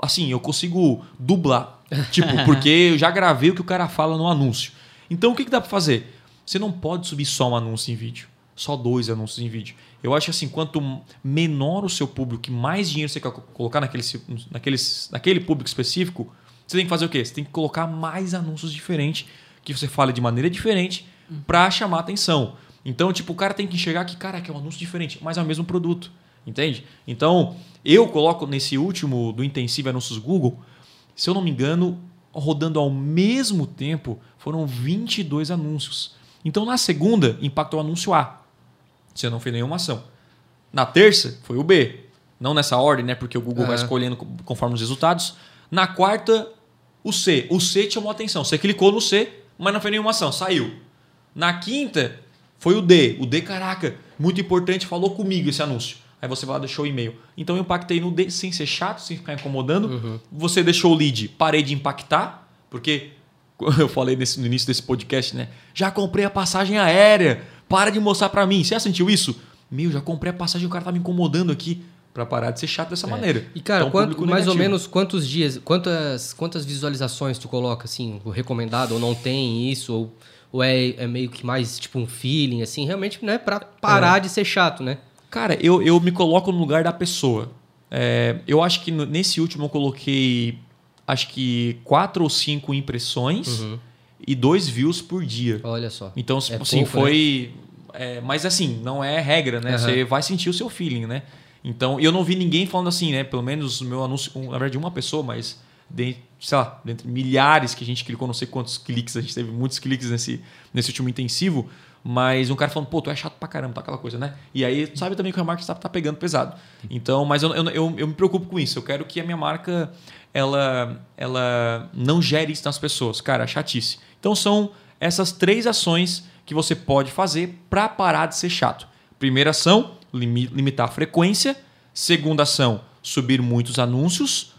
[SPEAKER 1] assim, eu consigo dublar. [laughs] tipo, porque eu já gravei o que o cara fala no anúncio. Então o que, que dá para fazer? Você não pode subir só um anúncio em vídeo, só dois anúncios em vídeo. Eu acho assim, quanto menor o seu público mais dinheiro você quer colocar naquele, naquele, naquele público específico, você tem que fazer o quê? Você tem que colocar mais anúncios diferentes, que você fale de maneira diferente, para chamar atenção. Então, tipo, o cara tem que enxergar que, cara, é um anúncio diferente, mas é o mesmo produto. Entende? Então, eu coloco nesse último do Intensivo Anúncios Google, se eu não me engano, rodando ao mesmo tempo, foram 22 anúncios. Então, na segunda, impactou o anúncio A. Você não fez nenhuma ação. Na terça, foi o B. Não nessa ordem, né? Porque o Google uhum. vai escolhendo conforme os resultados. Na quarta, o C. O C te chamou a atenção. Você clicou no C, mas não fez nenhuma ação. Saiu. Na quinta, foi o D. O D, caraca, muito importante, falou comigo esse anúncio. Aí você vai lá, deixou o e-mail. Então eu impactei no D sem ser chato, sem ficar incomodando. Uhum. Você deixou o lead, parei de impactar, porque [laughs] eu falei nesse, no início desse podcast, né? Já comprei a passagem aérea, para de mostrar para mim. Você já sentiu isso? Meu, já comprei a passagem, o cara tá me incomodando aqui para parar de ser chato dessa é. maneira.
[SPEAKER 2] E cara, então, quanto, mais ou menos quantos dias, quantas, quantas visualizações tu coloca assim, recomendado ou não tem isso ou, ou é, é meio que mais tipo um feeling assim, realmente, né, para parar é. de ser chato, né?
[SPEAKER 1] Cara, eu, eu me coloco no lugar da pessoa. É, eu acho que nesse último eu coloquei acho que quatro ou cinco impressões uhum. e dois views por dia.
[SPEAKER 2] Olha só.
[SPEAKER 1] Então, é assim, pouco, foi. Né? Mas assim, não é regra, né? Uhum. Você vai sentir o seu feeling, né? Então, eu não vi ninguém falando assim, né? Pelo menos o meu anúncio, na verdade, uma pessoa, mas de, sei lá, dentre milhares que a gente clicou, não sei quantos cliques, a gente teve muitos cliques nesse, nesse último intensivo. Mas um cara falando, pô, tu é chato pra caramba, tá aquela coisa, né? E aí sabe também que a marca está tá pegando pesado. Então, mas eu, eu, eu, eu, me preocupo com isso. Eu quero que a minha marca ela, ela não gere isso nas pessoas. Cara, chatice. Então são essas três ações que você pode fazer para parar de ser chato. Primeira ação, limitar a frequência. Segunda ação, subir muitos anúncios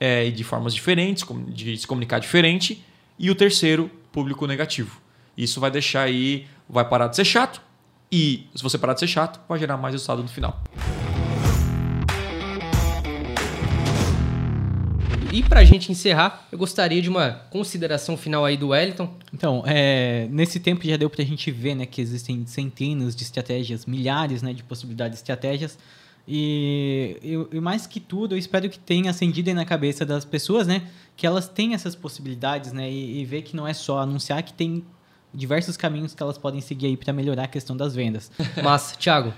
[SPEAKER 1] é, de formas diferentes, de se comunicar diferente. E o terceiro, público negativo. Isso vai deixar aí vai parar de ser chato e se você parar de ser chato, vai gerar mais resultado no final.
[SPEAKER 2] E para a gente encerrar, eu gostaria de uma consideração final aí do Wellington.
[SPEAKER 3] Então, é, nesse tempo já deu para a gente ver né, que existem centenas de estratégias, milhares né, de possibilidades de estratégias. E, e, e, mais que tudo, eu espero que tenha acendido aí na cabeça das pessoas, né? Que elas têm essas possibilidades, né? E, e ver que não é só anunciar, que tem diversos caminhos que elas podem seguir aí para melhorar a questão das vendas. [laughs]
[SPEAKER 2] Mas, Thiago?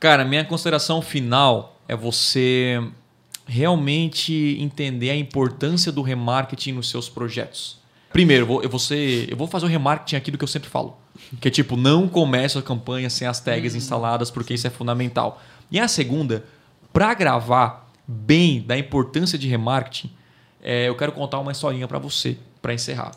[SPEAKER 1] Cara, minha consideração final é você realmente entender a importância do remarketing nos seus projetos. Primeiro, eu vou, ser, eu vou fazer o remarketing aqui do que eu sempre falo. Que é tipo, não comece a campanha sem as tags
[SPEAKER 3] Hum.
[SPEAKER 1] instaladas, porque isso é fundamental. E a segunda, para gravar bem da importância de remarketing, é, eu quero contar uma historinha para você, para encerrar.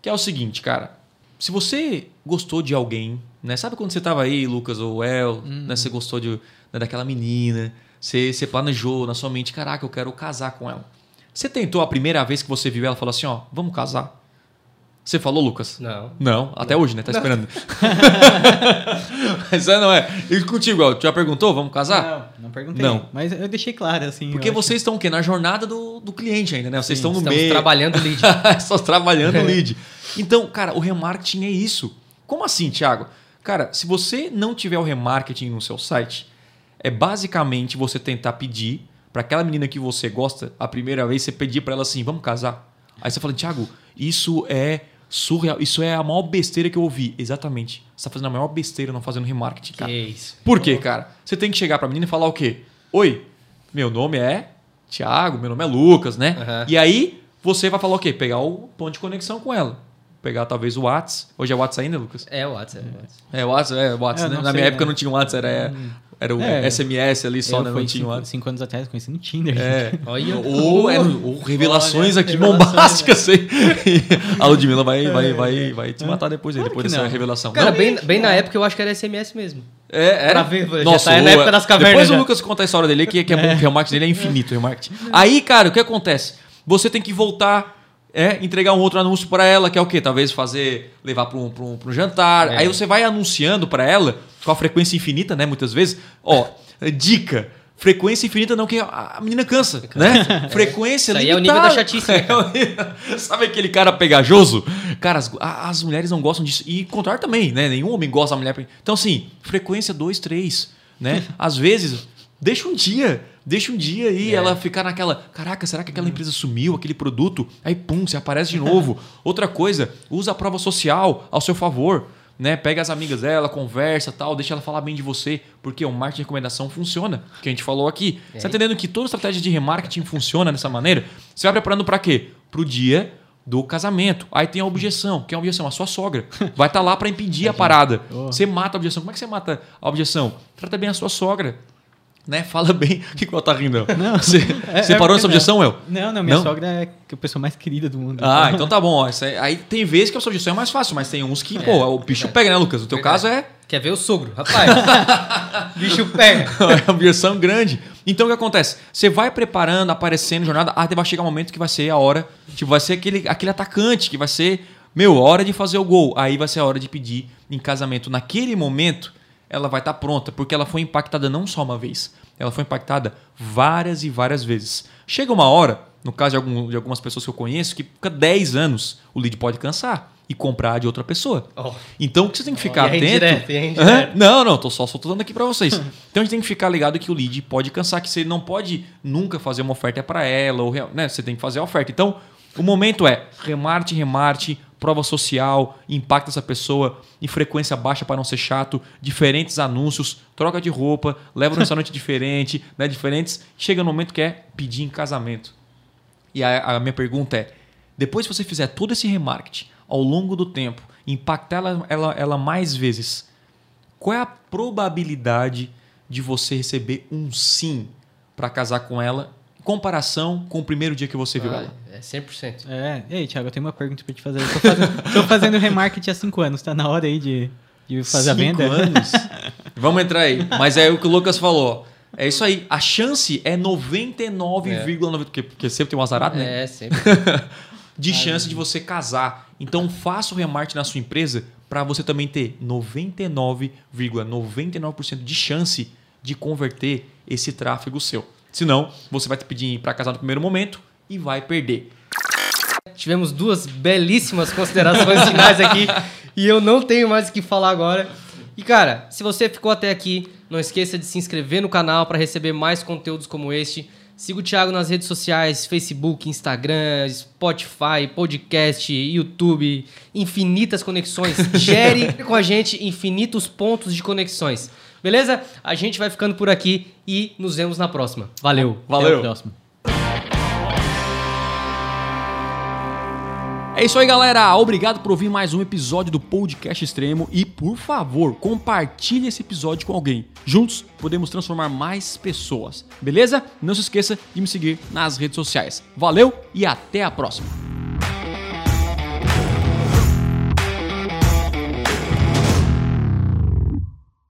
[SPEAKER 1] Que é o seguinte, cara. Se você gostou de alguém, né? Sabe quando você tava aí, Lucas ou El, né? Você gostou de, né, daquela menina, você, você planejou na sua mente, caraca, eu quero casar com ela. Você tentou a primeira vez que você viu ela, falou assim, ó, vamos casar? Você falou, Lucas?
[SPEAKER 2] Não.
[SPEAKER 1] Não, até hoje, né? Tá esperando. [laughs] Mas é, não é. E contigo, ó, tu já perguntou, vamos casar?
[SPEAKER 3] Não, não perguntei.
[SPEAKER 1] Não.
[SPEAKER 3] Mas eu deixei claro, assim.
[SPEAKER 1] Porque
[SPEAKER 3] eu acho-
[SPEAKER 1] vocês estão o quê? Na jornada do, do cliente ainda, né? Vocês estão no
[SPEAKER 2] Estamos
[SPEAKER 1] meio.
[SPEAKER 2] trabalhando o lead. [laughs]
[SPEAKER 1] Só trabalhando o lead. Então, cara, o remarketing é isso. Como assim, Thiago? Cara, se você não tiver o remarketing no seu site, é basicamente você tentar pedir para aquela menina que você gosta, a primeira vez, você pedir para ela assim, vamos casar. Aí você fala, Thiago, isso é surreal, isso é a maior besteira que eu ouvi. Exatamente. Você tá fazendo a maior besteira não fazendo remarketing, cara.
[SPEAKER 2] Que isso.
[SPEAKER 1] Por quê, cara? Você tem que chegar pra menina e falar o quê? Oi, meu nome é Thiago, meu nome é Lucas, né?
[SPEAKER 2] Aham.
[SPEAKER 1] E aí você vai falar o quê? Pegar o ponto de conexão com ela. Pegar talvez o Whats. Hoje é Whats ainda, Lucas?
[SPEAKER 2] É o WhatsApp. É o WhatsApp.
[SPEAKER 1] É, o Whats, é o Whats,
[SPEAKER 3] Eu
[SPEAKER 1] né? Na
[SPEAKER 3] sei,
[SPEAKER 1] minha época
[SPEAKER 3] né?
[SPEAKER 1] não tinha o Whats, era, era o
[SPEAKER 3] É.
[SPEAKER 1] SMS ali só,
[SPEAKER 3] eu
[SPEAKER 1] né? Não tinha o
[SPEAKER 3] cinco,
[SPEAKER 1] Whats.
[SPEAKER 3] cinco anos atrás, conheci no Tinder. [laughs]
[SPEAKER 1] É.
[SPEAKER 2] Olha.
[SPEAKER 1] Ou, é, ou revelações
[SPEAKER 3] Olha,
[SPEAKER 1] aqui
[SPEAKER 3] revelações,
[SPEAKER 1] bombásticas. sei. A Ludmilla vai, vai, vai, vai te matar depois aí,
[SPEAKER 3] Claro
[SPEAKER 1] depois dessa
[SPEAKER 3] não.
[SPEAKER 1] revelação.
[SPEAKER 2] Cara,
[SPEAKER 1] Não,
[SPEAKER 2] bem, bem na época eu acho que era SMS mesmo.
[SPEAKER 1] É, é.
[SPEAKER 2] Pra ver, já
[SPEAKER 1] Nossa,
[SPEAKER 2] tá na
[SPEAKER 1] o-
[SPEAKER 2] época das cavernas
[SPEAKER 1] Depois o
[SPEAKER 2] já.
[SPEAKER 1] Lucas conta a história dele, que, que é bom, que o remarketing dele é infinito. o remarketing. Aí, cara, o que acontece? Você tem que voltar, é, entregar um outro anúncio pra ela, que é o quê? Talvez fazer, levar pra um, pra um, pra um jantar.
[SPEAKER 2] É.
[SPEAKER 1] Aí você vai anunciando pra ela, com a frequência infinita, né? Muitas vezes. Ó, dica. Frequência infinita não, que a menina cansa, né? [laughs] Frequência
[SPEAKER 2] Isso aí é o
[SPEAKER 1] limitada.
[SPEAKER 2] nível da chatice, né, [laughs]
[SPEAKER 1] Sabe aquele cara pegajoso? Cara, as, as mulheres não gostam disso. E contrário também, né? Nenhum homem gosta da mulher. Então, assim, frequência 2, 3, né? [laughs] Às vezes, deixa um dia. Deixa um dia aí
[SPEAKER 2] É.
[SPEAKER 1] ela ficar naquela. Caraca, será que aquela empresa sumiu, aquele produto? Aí, pum, você aparece de novo. [laughs] Outra coisa, usa a prova social ao seu favor. Né? Pega as amigas dela, conversa tal, deixa ela falar bem de você, porque o marketing de recomendação funciona, que a gente falou aqui. Você tá entendendo que toda estratégia de remarketing funciona dessa maneira? Você vai preparando para quê? Pro dia do casamento. Aí tem a objeção. Que é a objeção? A sua sogra. [laughs] Vai estar lá para impedir a parada. Você mata a objeção. Como é que você mata a objeção? Trata bem a sua sogra. Né? Fala bem. [laughs] O que que ela tá rindo?
[SPEAKER 3] Não.
[SPEAKER 1] Você, [laughs]
[SPEAKER 3] É-
[SPEAKER 1] você
[SPEAKER 3] é
[SPEAKER 1] parou nessa objeção, El?
[SPEAKER 3] Não, não, minha
[SPEAKER 1] Não?
[SPEAKER 3] sogra é a pessoa mais querida do mundo.
[SPEAKER 1] Ah, [laughs] então tá bom. ó. Aí, tem vezes que a sua objeção é mais fácil, mas tem uns que, pô, o bicho pega, né, Lucas? No teu caso é
[SPEAKER 2] Quer ver o sogro? Rapaz, bicho pega.
[SPEAKER 1] é uma versão grande. Então o que acontece? Você vai preparando, aparecendo, jornada, até vai chegar um momento que vai ser a hora, tipo, vai ser aquele, aquele atacante, que vai ser, meu, hora de fazer o gol. Aí vai ser a hora de pedir em casamento. Naquele momento, ela vai estar pronta, porque ela foi impactada não só uma vez, ela foi impactada várias e várias vezes. Chega uma hora, no caso de, algum- de algumas pessoas que eu conheço, que fica 10 anos, o lead pode cansar e comprar de outra pessoa.
[SPEAKER 2] Ó.
[SPEAKER 1] Então o que você tem que ficar
[SPEAKER 2] é
[SPEAKER 1] atento.
[SPEAKER 2] indireto, é indireto.
[SPEAKER 1] Não, não, tô só soltando aqui pra vocês. [laughs] Então a gente tem que ficar ligado que o lead pode cansar, que você não pode nunca fazer uma oferta para ela, ou né? Você tem que fazer a oferta. Então, o momento é remarte, remarte, prova social, impacta essa pessoa em frequência baixa para não ser chato, diferentes anúncios, troca de roupa, leva num restaurante [laughs] diferente, né? Diferentes. Chega no momento que é pedir em casamento. E a, a minha pergunta é: depois que você fizer todo esse remarketing ao longo do tempo, impactar ela, ela, ela mais vezes, qual é a probabilidade de você receber um sim para casar com ela comparação com o primeiro dia que você viu ela?
[SPEAKER 2] Ah, é 100%.
[SPEAKER 3] É. E aí, Thiago, eu tenho uma pergunta pra te fazer. Eu tô fazendo, tô fazendo remarketing há cinco anos. Tá na hora aí de, de fazer a
[SPEAKER 1] Cinco
[SPEAKER 3] venda?
[SPEAKER 1] anos? [laughs] Vamos entrar aí. Mas é o que o Lucas falou. É isso aí. A chance é 99,9%. Porque, porque sempre tem um azarado, né?
[SPEAKER 2] É, sempre. [laughs]
[SPEAKER 1] de chance de você casar. Então faça o remarketing na sua empresa para você também ter 99,99% de chance de converter esse tráfego seu. Senão, você vai te pedir para casar no primeiro momento e vai perder.
[SPEAKER 2] Tivemos duas belíssimas considerações [laughs] finais aqui e eu não tenho mais o que falar agora. E cara, se você ficou até aqui, não esqueça de se inscrever no canal para receber mais conteúdos como este. Siga o Thiago nas redes sociais, Facebook, Instagram, Spotify, podcast, YouTube, infinitas conexões. [laughs] Gere com a gente infinitos pontos de conexões. Beleza? A gente vai ficando por aqui e nos vemos na próxima. Valeu.
[SPEAKER 1] Valeu.
[SPEAKER 3] Até o próximo.
[SPEAKER 1] É É isso aí, galera. Obrigado por ouvir mais um episódio do Podcast Extremo e, por favor, compartilhe esse episódio com alguém. Juntos podemos transformar mais pessoas. Beleza? Não se esqueça de me seguir nas redes sociais. Valeu e até a próxima.